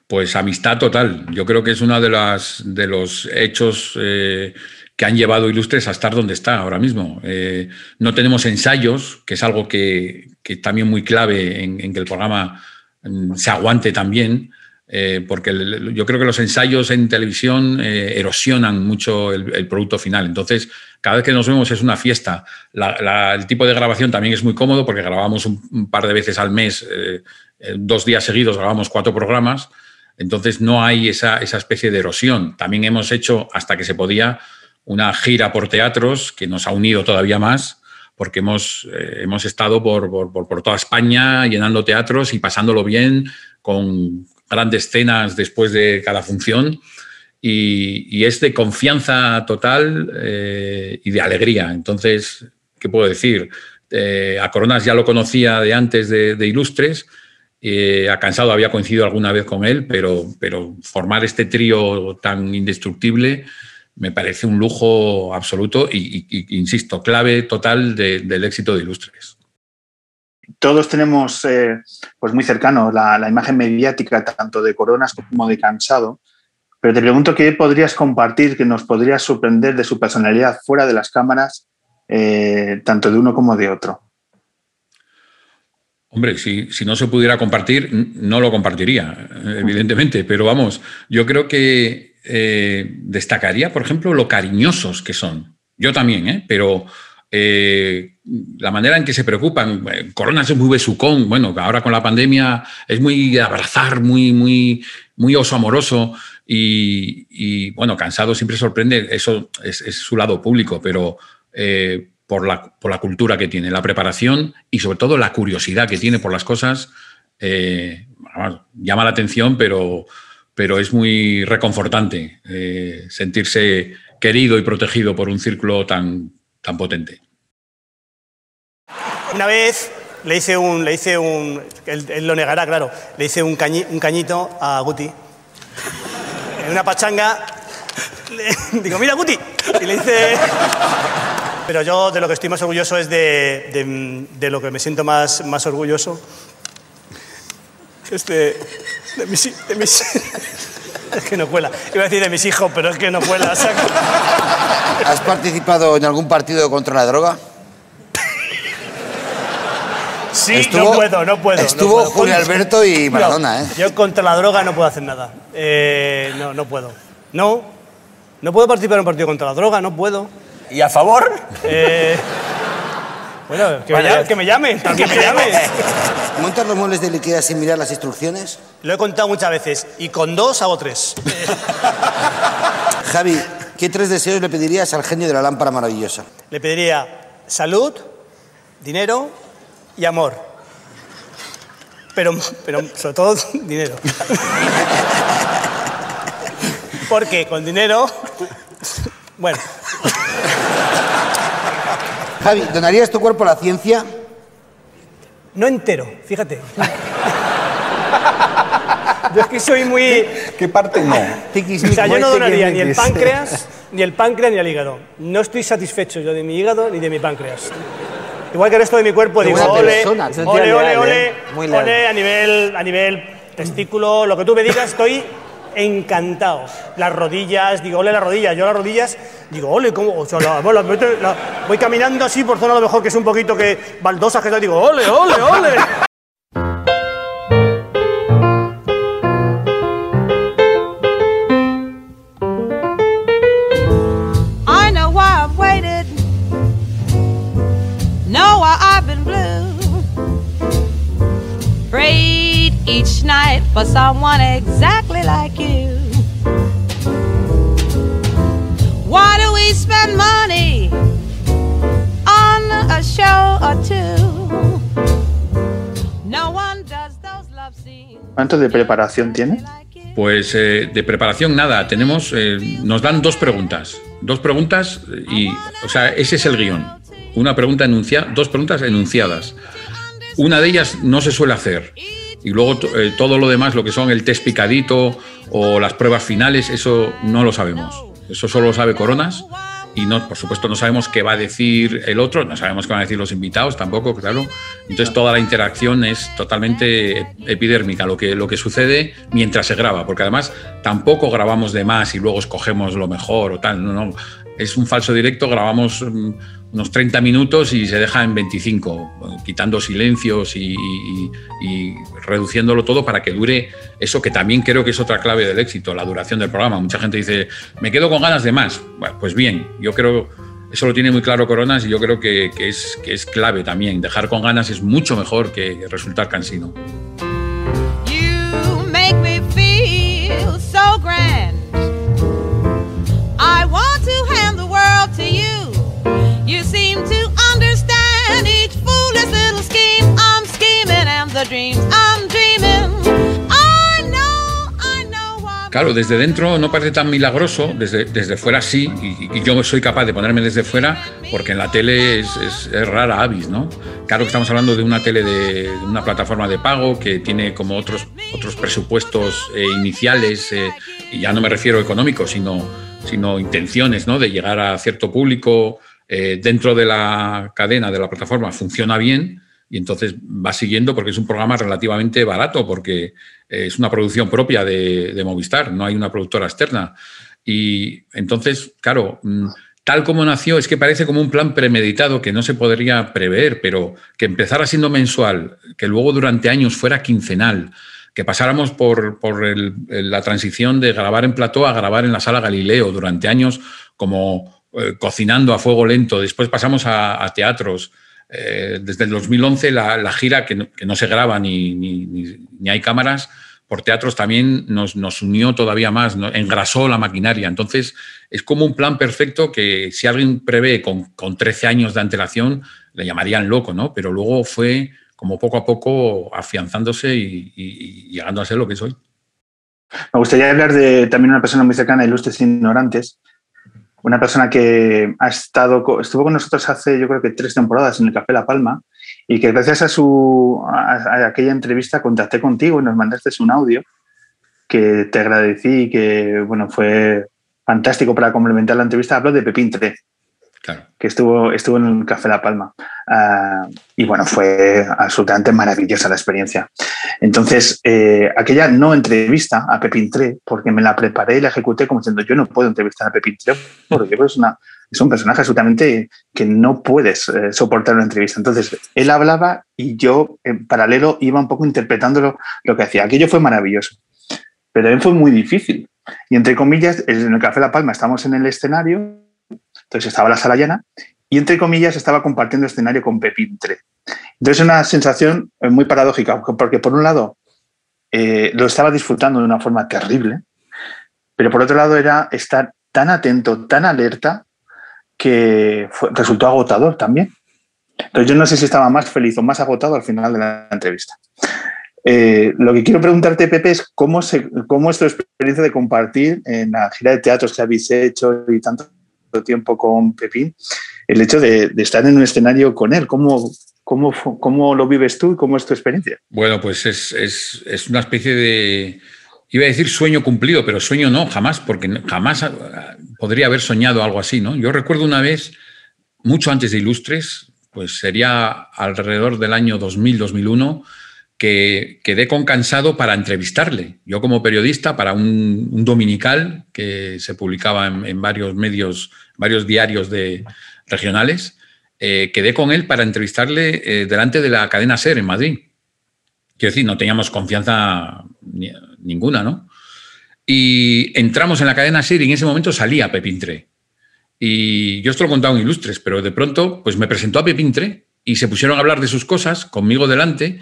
Pues amistad total. Yo creo que es uno de, las, de los hechos eh, que han llevado Ilustres a estar donde está ahora mismo. Eh, no tenemos ensayos, que es algo que, que también muy clave en, que el programa mm, se aguante también, eh, porque yo creo que los ensayos en televisión erosionan mucho el, producto final. Entonces, cada vez que nos vemos es una fiesta. La- el tipo de grabación también es muy cómodo porque grabamos un, par de veces al mes, dos días seguidos grabamos cuatro programas. Entonces no hay esa, esa especie de erosión. También hemos hecho, hasta que se podía, una gira por teatros que nos ha unido todavía más, porque hemos, eh, hemos estado por, por- por- toda España llenando teatros y pasándolo bien, con grandes cenas después de cada función. Y, es de confianza total eh, y de alegría. Entonces, ¿qué puedo decir? Eh, a Coronas ya lo conocía de antes de Ilustres, eh, a Cansado había coincidido alguna vez con él, pero, formar este trío tan indestructible me parece un lujo absoluto y, insisto, clave total de- del éxito de Ilustres. Todos tenemos eh, pues muy cercano la, imagen mediática tanto de Coronas como de Cansado, pero te pregunto qué podrías compartir, que nos podrías sorprender de su personalidad fuera de las cámaras, eh, tanto de uno como de otro. Hombre, si, si no se pudiera compartir, no lo compartiría, evidentemente, pero vamos, yo creo que eh, destacaría, por ejemplo, lo cariñosos que son. Yo también, ¿eh? pero eh, la manera en que se preocupan. eh, Corona es muy besucón, bueno, ahora con la pandemia es muy abrazar, muy, muy, muy oso amoroso y, bueno, cansado siempre sorprende, eso es, su lado público, pero por, la, por la cultura que tiene, la preparación y sobre todo la curiosidad que tiene por las cosas, eh, llama la atención, pero, pero es muy reconfortante eh, sentirse querido y protegido por un círculo tan, tan potente. Una vez le hice un, le hice un, él, él lo negará, claro, le hice un, cañi- un cañito a Guti. En una pachanga, <laughs> le- digo, mira Guti, y le hice, Pero yo de lo que estoy más orgulloso es de, de- de lo que me siento más, más orgulloso. Es de, de mis, <laughs> Es que no cuela. Iba a decir de mis hijos, pero es que no cuela. ¿Has participado en algún partido contra la droga? Sí, Estuvo- no puedo, no puedo. no estuvo puedo. Julio Alberto y No, Maradona, ¿eh? Yo contra la droga no puedo hacer nada. Eh, no, no puedo. No, no puedo participar en un partido contra la droga, no puedo. ¿Y a favor? Eh, bueno, que, me Vale. llame, que me llamen, <laughs> que me llamen. ¿Montas los muebles de Ikea sin mirar las instrucciones? Lo he contado muchas veces. Y con dos hago tres. <laughs> Javi, ¿qué tres deseos le pedirías al genio de la lámpara maravillosa? Le pediría salud, dinero y amor. Pero, pero sobre todo <laughs> dinero. Porque con dinero. Bueno, <laughs> Javi, ¿donarías tu cuerpo a la ciencia? no entero, fíjate. Yo es que soy muy. ¿Qué parte no? O sea, yo no donaría ni el <laughs> páncreas, ni el páncreas, ni el hígado. No estoy satisfecho yo de mi hígado ni de mi páncreas. Igual que el resto de mi cuerpo, Qué digo, ole, persona, ole, ole, ole, ¿eh? Muy leal. ole, a nivel, a nivel testículo, lo que tú me digas, estoy encantado. Las rodillas, digo, ole las rodillas. Yo las rodillas, digo, ole, ¿cómo? O sea, voy caminando así por zona lo mejor que es un poquito que baldosas que tal, digo, ole, ole, ole. Each night for someone exactly like you. Why do we spend money on a show or two? No one does those love scenes. ¿Cuánto de preparación tiene? Pues eh, de preparación nada, tenemos, eh, nos dan dos preguntas, dos preguntas y, o sea, ese es el guion. Una pregunta enunciada, dos preguntas enunciadas. Una de ellas no se suele hacer y luego eh, todo lo demás, lo que son el test picadito o las pruebas finales, eso no lo sabemos. Eso solo lo sabe Coronas y no, por supuesto no sabemos qué va a decir el otro, no sabemos qué van a decir los invitados tampoco, claro. Entonces toda la interacción es totalmente epidérmica, lo que, lo que sucede mientras se graba, porque además tampoco grabamos de más y luego escogemos lo mejor o tal, no, no. Es un falso directo, grabamos mm, unos 30 minutos y se deja en 25, eh, quitando silencios y, reduciéndolo todo para que dure eso que también creo que es otra clave del éxito, la duración del programa. Mucha gente dice, me quedo con ganas de más. Pues bien, yo creo, eso lo tiene muy claro Coronas y yo creo que es clave también. Dejar con ganas es mucho mejor que resultar cansino. Claro, desde dentro no parece tan milagroso, desde, desde fuera sí, y, yo soy capaz de ponerme desde fuera, porque en la tele es, rara avis, ¿no? Claro que estamos hablando de una tele de, de una plataforma de pago que tiene como otros, otros presupuestos eh, iniciales, eh, y ya no me refiero económicos, sino, sino intenciones, ¿no? De llegar a cierto público eh, dentro de la cadena, de la plataforma, funciona bien, y entonces va siguiendo porque es un programa relativamente barato, porque eh, es una producción propia de, Movistar, no hay una productora externa. Y entonces, claro, mm, tal como nació, es que parece como un plan premeditado que no se podría prever, pero que empezara siendo mensual, que luego durante años fuera quincenal, que pasáramos por, por el- la transición de grabar en plató a grabar en la sala Galileo durante años como eh, cocinando a fuego lento, después pasamos a teatros. Eh, desde el 2011 la, la gira, que no, que no se graba ni, ni- ni- hay cámaras, por teatros también nos, nos unió todavía más, ¿no? engrasó la maquinaria. Entonces, es como un plan perfecto que si alguien prevé con, con 13 años de antelación, le llamarían loco, ¿no? Pero luego fue como poco a poco afianzándose y, y- y llegando a ser lo que soy. Me gustaría hablar de también una persona muy cercana, Ilustres Ignorantes, una persona que ha estado, estuvo con nosotros hace yo creo que tres temporadas en el Café La Palma y que gracias a, su, a, a aquella entrevista contacté contigo y nos mandaste un audio que te agradecí y que bueno, fue fantástico para complementar la entrevista. Hablo de Pepín 3. Claro. que estuvo, estuvo en el Café La Palma. Ah, y bueno, fue absolutamente maravillosa la experiencia. Entonces, eh, aquella no entrevista a Pepín Tre, porque me la preparé y la ejecuté como diciendo, yo no puedo entrevistar a Pepín Tre, porque es, una, es un personaje absolutamente que no puedes eh, soportar una entrevista. Entonces, él hablaba y yo, en paralelo, iba un poco interpretando lo, que hacía. Aquello fue maravilloso, pero también fue muy difícil. Y entre comillas, en el Café La Palma estamos en el escenario entonces estaba la sala llena y entre comillas estaba compartiendo escenario con Pepín Tre. Entonces una sensación eh, muy paradójica, porque por un lado eh, lo estaba disfrutando de una forma terrible, pero por otro lado era estar tan atento, tan alerta, que resultó agotador también. Entonces yo no sé si estaba más feliz o más agotado al final de la entrevista. Eh, lo que quiero preguntarte, Pepe, es cómo, se, cómo es tu experiencia de compartir en la gira de teatros que habéis hecho y tanto tiempo con Pepín, el hecho de, de estar en un escenario con él. ¿Cómo, cómo, lo vives tú y cómo es tu experiencia? Bueno, pues es, es- es una especie de. Iba a decir sueño cumplido, pero sueño no, jamás, porque jamás ah, podría haber soñado algo así, ¿no? Yo recuerdo una vez, mucho antes de Ilustres, pues sería alrededor del año 2000-2001, que quedé con cansado para entrevistarle. Yo como periodista, para un, un dominical que se publicaba en, en varios medios, varios diarios de, regionales, eh, quedé con él para entrevistarle eh, delante de la cadena SER en Madrid. Quiero decir, no teníamos confianza ni- ninguna, ¿no? Y entramos en la cadena SER y en ese momento salía Pepín Tre. Y yo esto lo he contado en Ilustres, pero de pronto pues me presentó a Pepín Tre y se pusieron a hablar de sus cosas conmigo delante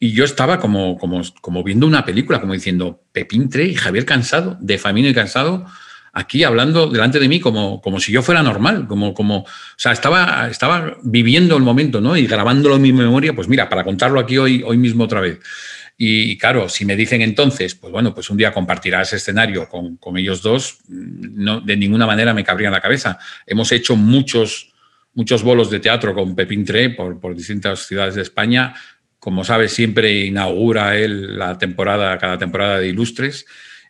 y yo estaba como, como, como viendo una película, como diciendo Pepín Tre y Javier Cansado, de Famino y Cansado, aquí hablando delante de mí como, como si yo fuera normal, como, como, o sea, estaba, estaba viviendo el momento, ¿no? Y grabándolo en mi memoria, pues mira, para contarlo aquí hoy, hoy mismo otra vez. Y claro, si me dicen entonces, pues bueno, pues un día compartirás escenario con, con ellos dos, no, de ninguna manera me cabría en la cabeza. Hemos hecho muchos, muchos bolos de teatro con Pepín Tre por, por distintas ciudades de España. Como sabes, siempre inaugura él la temporada, cada temporada de Ilustres.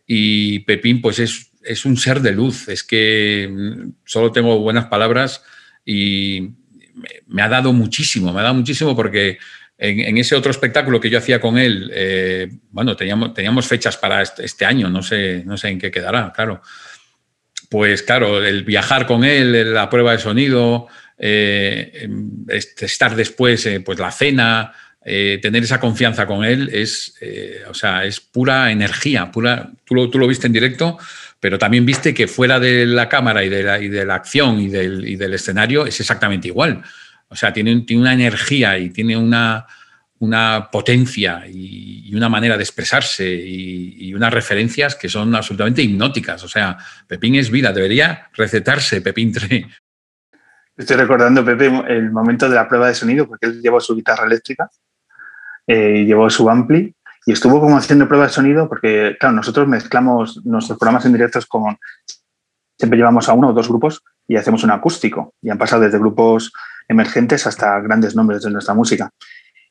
Y Pepín, pues es, es un ser de luz. Es que mm, solo tengo buenas palabras y me, ha dado muchísimo, me ha dado muchísimo porque en, ese otro espectáculo que yo hacía con él, eh, bueno, teníamos, teníamos fechas para este, este año, no sé, no sé en qué quedará, claro. Pues claro, el viajar con él, la prueba de sonido, eh, este, estar después, eh, pues la cena, tener esa confianza con él es, o sea, es pura energía, pura. Tú lo, tú lo viste en directo, pero también viste que fuera de la cámara y de la, y de la acción y del, y del escenario es exactamente igual. O sea, tiene, tiene una energía y tiene una, una potencia y, y una manera de expresarse y, y, unas referencias que son absolutamente hipnóticas. O sea, Pepín es vida, debería recetarse Pepín 3. Estoy recordando, Pepe, el momento de la prueba de sonido, porque él llevó su guitarra eléctrica, eh, llevó su ampli y estuvo como haciendo pruebas de sonido, porque, claro, nosotros mezclamos nuestros programas en directos con. Siempre llevamos a uno o dos grupos y hacemos un acústico. Y han pasado desde grupos emergentes hasta grandes nombres de nuestra música.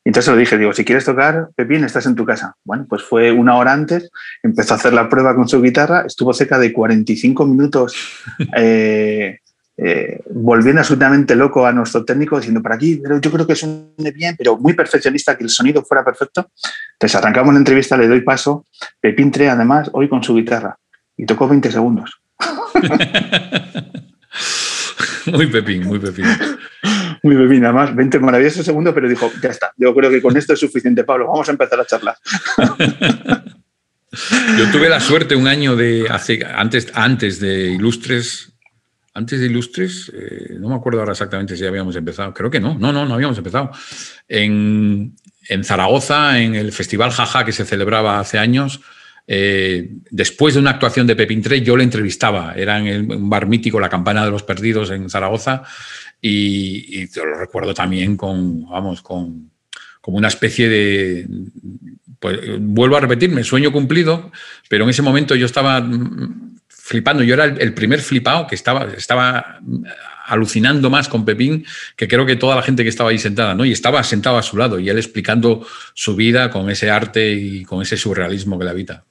Y entonces le dije, digo, si quieres tocar, Pepín, estás en tu casa. Bueno, pues fue una hora antes, empezó a hacer la prueba con su guitarra, estuvo cerca de 45 minutos <laughs> eh, eh, volviendo absolutamente loco a nuestro técnico, diciendo, por aquí, pero yo creo que suene bien, pero muy perfeccionista, que el sonido fuera perfecto. Entonces arrancamos la entrevista, le doy paso, Pepín Tre, además, hoy con su guitarra, y tocó 20 segundos. <laughs> muy Pepín, muy Pepín. <laughs> Muy Pepín, además, 20 maravillosos segundos, pero dijo, ya está, yo creo que con esto es suficiente, Pablo, vamos a empezar a charlar. <laughs> Yo tuve la suerte un año de, hace, antes, antes de Ilustres, antes de Ilustres, eh, no me acuerdo ahora exactamente si habíamos empezado, creo que no, no, no, no habíamos empezado. En, Zaragoza, en el Festival Jaja que se celebraba hace años, eh, después de una actuación de Pepín Tre, yo le entrevistaba, era en el, un bar mítico, La Campana de los Perdidos en Zaragoza, y, y lo recuerdo también con, vamos, con como una especie de, pues vuelvo a repetirme, sueño cumplido, pero en ese momento yo estaba flipando, yo era el, primer flipado que estaba, estaba alucinando más con Pepín que creo que toda la gente que estaba ahí sentada, ¿no? Y estaba sentado a su lado y él explicando su vida con ese arte y con ese surrealismo que le habita.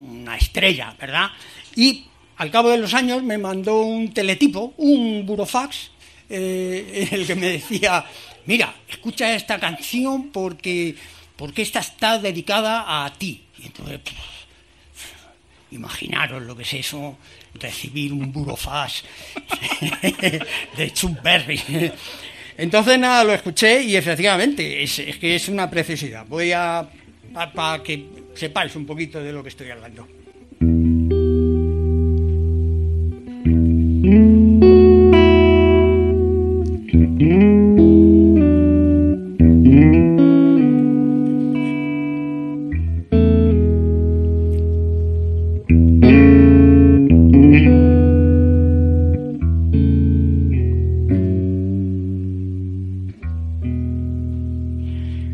Una estrella, ¿verdad? Y al cabo de los años me mandó un teletipo, un burofax, eh, en el que me decía, mira, escucha esta canción porque, porque esta está dedicada a ti. Y entonces, imaginaros lo que es eso, recibir un burofax <laughs> de Chuck Berry. Entonces nada, lo escuché y efectivamente es, es que es una preciosidad. Voy a para que sepáis un poquito de lo que estoy hablando.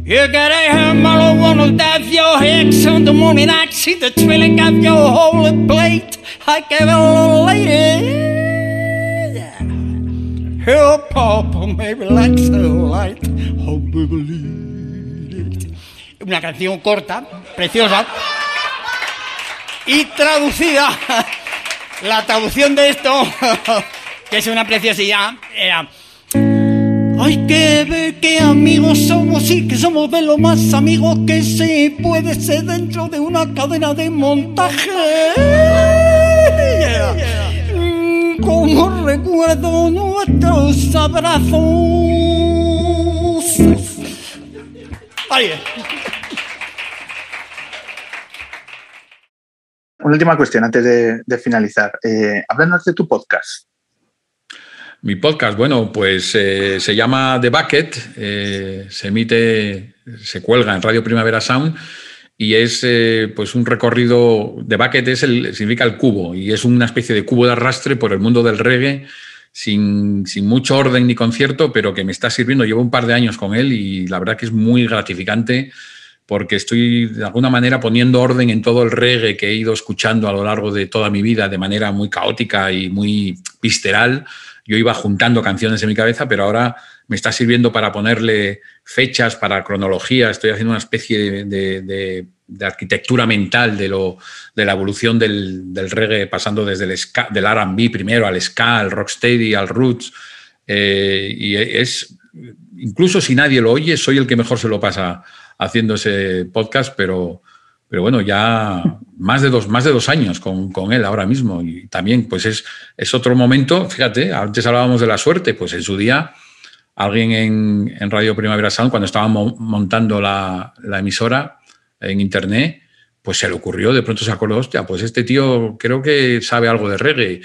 You gotta have my one of that your eggs on the morning I see the trilling of your whole plate. I give a little lady. Her papa maybe likes a light. Oh baby Una canción corta, preciosa. Y traducida. La traducción de esto <laughs> que es una preciosidad era hay que ver qué amigos somos y que somos de lo más amigos que se puede ser dentro de una cadena de montaje. Mm, Como recuerdo nuestros abrazos. Ahí. Una última cuestión antes de, de finalizar. Eh, háblanos de tu podcast. Mi podcast, bueno, pues eh, se llama The Bucket, eh, se emite, se cuelga en Radio Primavera Sound y es eh, pues un recorrido, The Bucket es el, significa el cubo y es una especie de cubo de arrastre por el mundo del reggae sin, sin mucho orden ni concierto, pero que me está sirviendo. Llevo un par de años con él y la verdad que es muy gratificante porque estoy de alguna manera poniendo orden en todo el reggae que he ido escuchando a lo largo de toda mi vida de manera muy caótica y muy visceral yo iba juntando canciones en mi cabeza, pero ahora me está sirviendo para ponerle fechas, para cronología. Estoy haciendo una especie de, arquitectura mental de, lo, de la evolución del, del, reggae, pasando desde el ska, del RB primero al ska, al rocksteady, al roots. Eh, y es, incluso si nadie lo oye, soy el que mejor se lo pasa haciendo ese podcast, pero, pero bueno, ya más de dos, más de dos años con, con, él ahora mismo. Y también, pues es, es otro momento, fíjate, antes hablábamos de la suerte, pues en su día alguien en, Radio Primavera Sound, cuando estábamos montando la, la, emisora en internet, pues se le ocurrió, de pronto se acordó, hostia, pues este tío creo que sabe algo de reggae.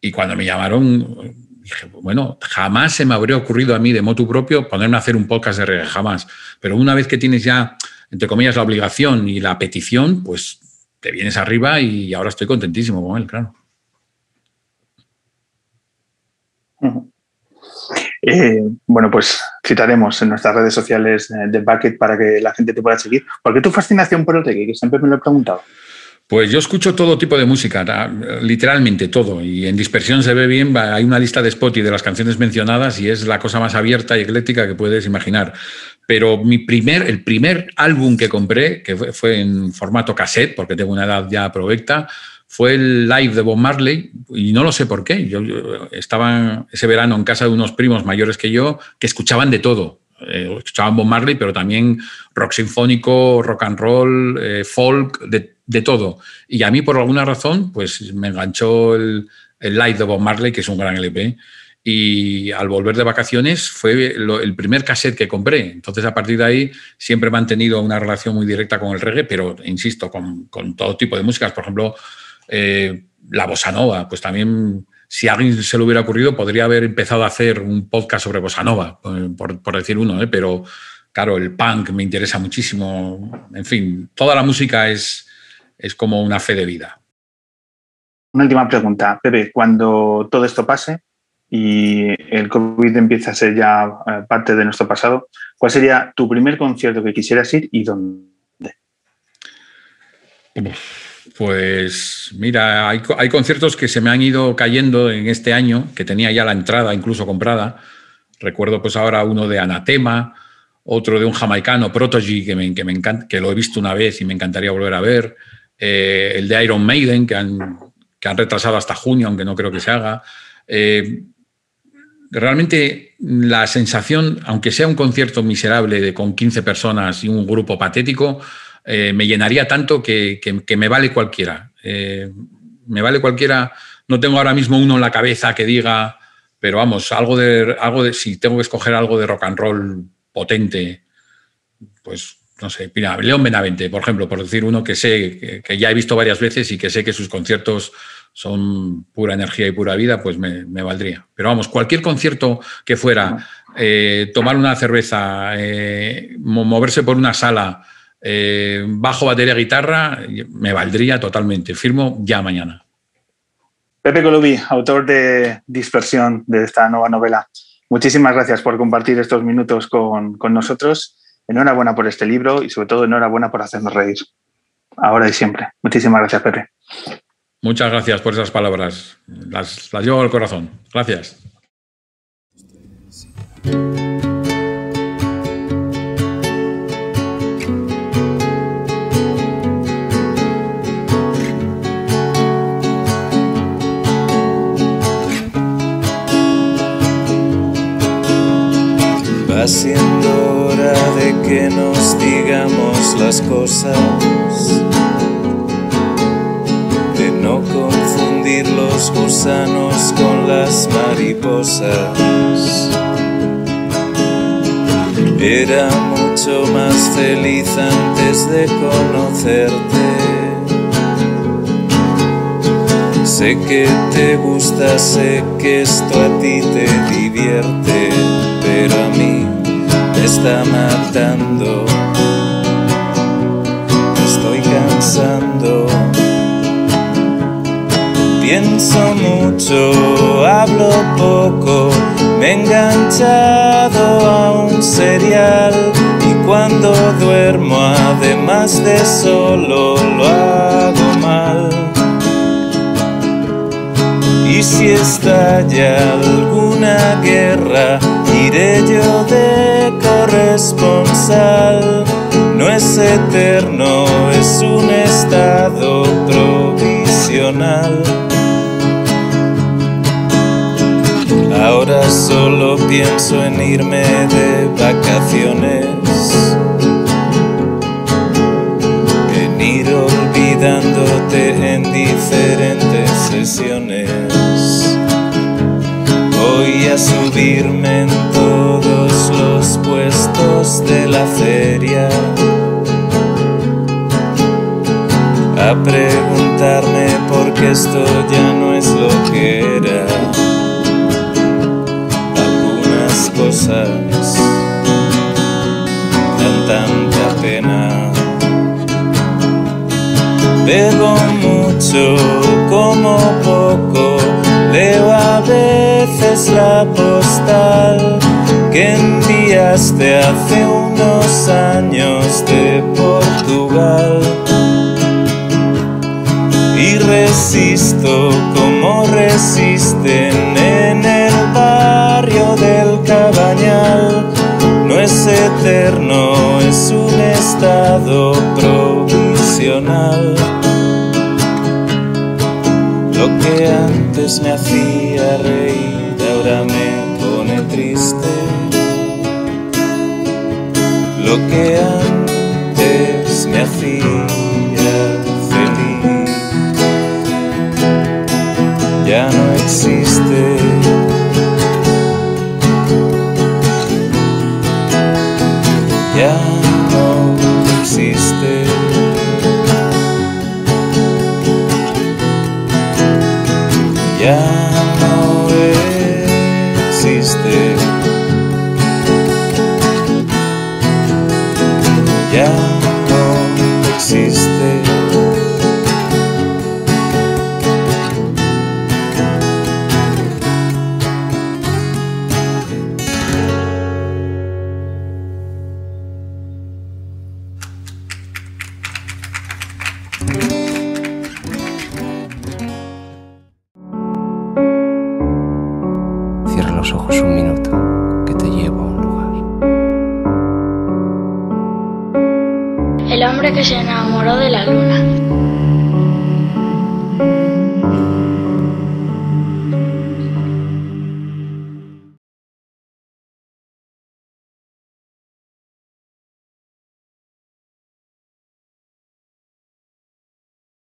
Y cuando me llamaron, dije, bueno, jamás se me habría ocurrido a mí de motu propio ponerme a hacer un podcast de reggae, jamás. Pero una vez que tienes ya entre comillas, la obligación y la petición, pues te vienes arriba y ahora estoy contentísimo con él, claro. Eh, bueno, pues citaremos en nuestras redes sociales de Bucket para que la gente te pueda seguir. ¿Por qué tu fascinación por el reggae? Que siempre me lo he preguntado. Pues yo escucho todo tipo de música, literalmente todo. Y en dispersión se ve bien, hay una lista de Spotify de las canciones mencionadas y es la cosa más abierta y ecléctica que puedes imaginar. Pero mi primer, el primer álbum que compré, que fue en formato cassette, porque tengo una edad ya provecta, fue el live de Bob Marley y no lo sé por qué. Yo, yo estaba ese verano en casa de unos primos mayores que yo que escuchaban de todo. Eh, escuchaban Bob Marley, pero también rock sinfónico, rock and roll, eh, folk, de, todo. Y a mí, por alguna razón, pues me enganchó el, el, live de Bob Marley, que es un gran LP. Y al volver de vacaciones fue el primer cassette que compré. Entonces, a partir de ahí, siempre he mantenido una relación muy directa con el reggae, pero insisto, con, todo tipo de músicas. Por ejemplo, eh, la bossa nova, pues también si a alguien se le hubiera ocurrido, podría haber empezado a hacer un podcast sobre Bossa Nova, por, por decir uno, ¿eh? pero claro, el punk me interesa muchísimo. En fin, toda la música es como una fe de vida. Una última pregunta, Pepe. Cuando todo esto pase y el COVID empieza a ser ya parte de nuestro pasado, ¿cuál sería tu primer concierto que quisieras ir y dónde? Pues mira, hay, conciertos que se me han ido cayendo en este año, que tenía ya la entrada incluso comprada. Recuerdo pues ahora uno de Anatema, otro de un jamaicano, Prodigy, que, me, que, me encanta, que lo he visto una vez y me encantaría volver a ver. Eh, el de Iron Maiden, que, han, que han retrasado hasta junio, aunque no creo que se haga. Eh, realmente la sensación, aunque sea un concierto miserable de, con 15 personas y un grupo patético, eh, me llenaría tanto que, que- me vale cualquiera. Eh, me vale cualquiera. No tengo ahora mismo uno en la cabeza que diga, pero vamos, algo de, algo de, si tengo que escoger algo de rock and roll potente, pues no sé, mira, León Benavente, por ejemplo, por decir uno que sé, que ya he visto varias veces y que sé que sus conciertos son pura energía y pura vida, pues me, me valdría. Pero vamos, cualquier concierto que fuera, eh, tomar una cerveza, eh, mo- moverse por una sala, eh, bajo batería, guitarra, me valdría totalmente. Firmo ya mañana. Pepe Colubi, autor de Dispersión de esta nueva novela. Muchísimas gracias por compartir estos minutos con, con nosotros. Enhorabuena por este libro y sobre todo enhorabuena por hacernos reír. Ahora y siempre. Muchísimas gracias, Pepe. Muchas gracias por esas palabras. Las, las llevo al corazón. Gracias. Va siendo hora de que nos digamos las cosas, gusanos con las mariposas. Era mucho más feliz antes de conocerte. Sé que te gusta, sé que esto a ti te divierte, pero a mí me está matando. Pienso mucho, hablo poco, me he enganchado a un serial y cuando duermo además de solo lo hago mal. Y si estalla alguna guerra, iré yo de corresponsal. No es eterno, es un estado provisional. Ahora solo pienso en irme de vacaciones. En ir olvidándote en diferentes sesiones. Voy a subirme en todos los puestos de la feria. A preguntarme por qué esto ya no es Dan tanta pena. Bebo mucho, como poco, leo a veces la postal que enviaste hace unos años de Portugal. Y resisto como resisten es eterno, es un estado provisional. Lo que antes me hacía reír, ahora me pone triste. Lo que antes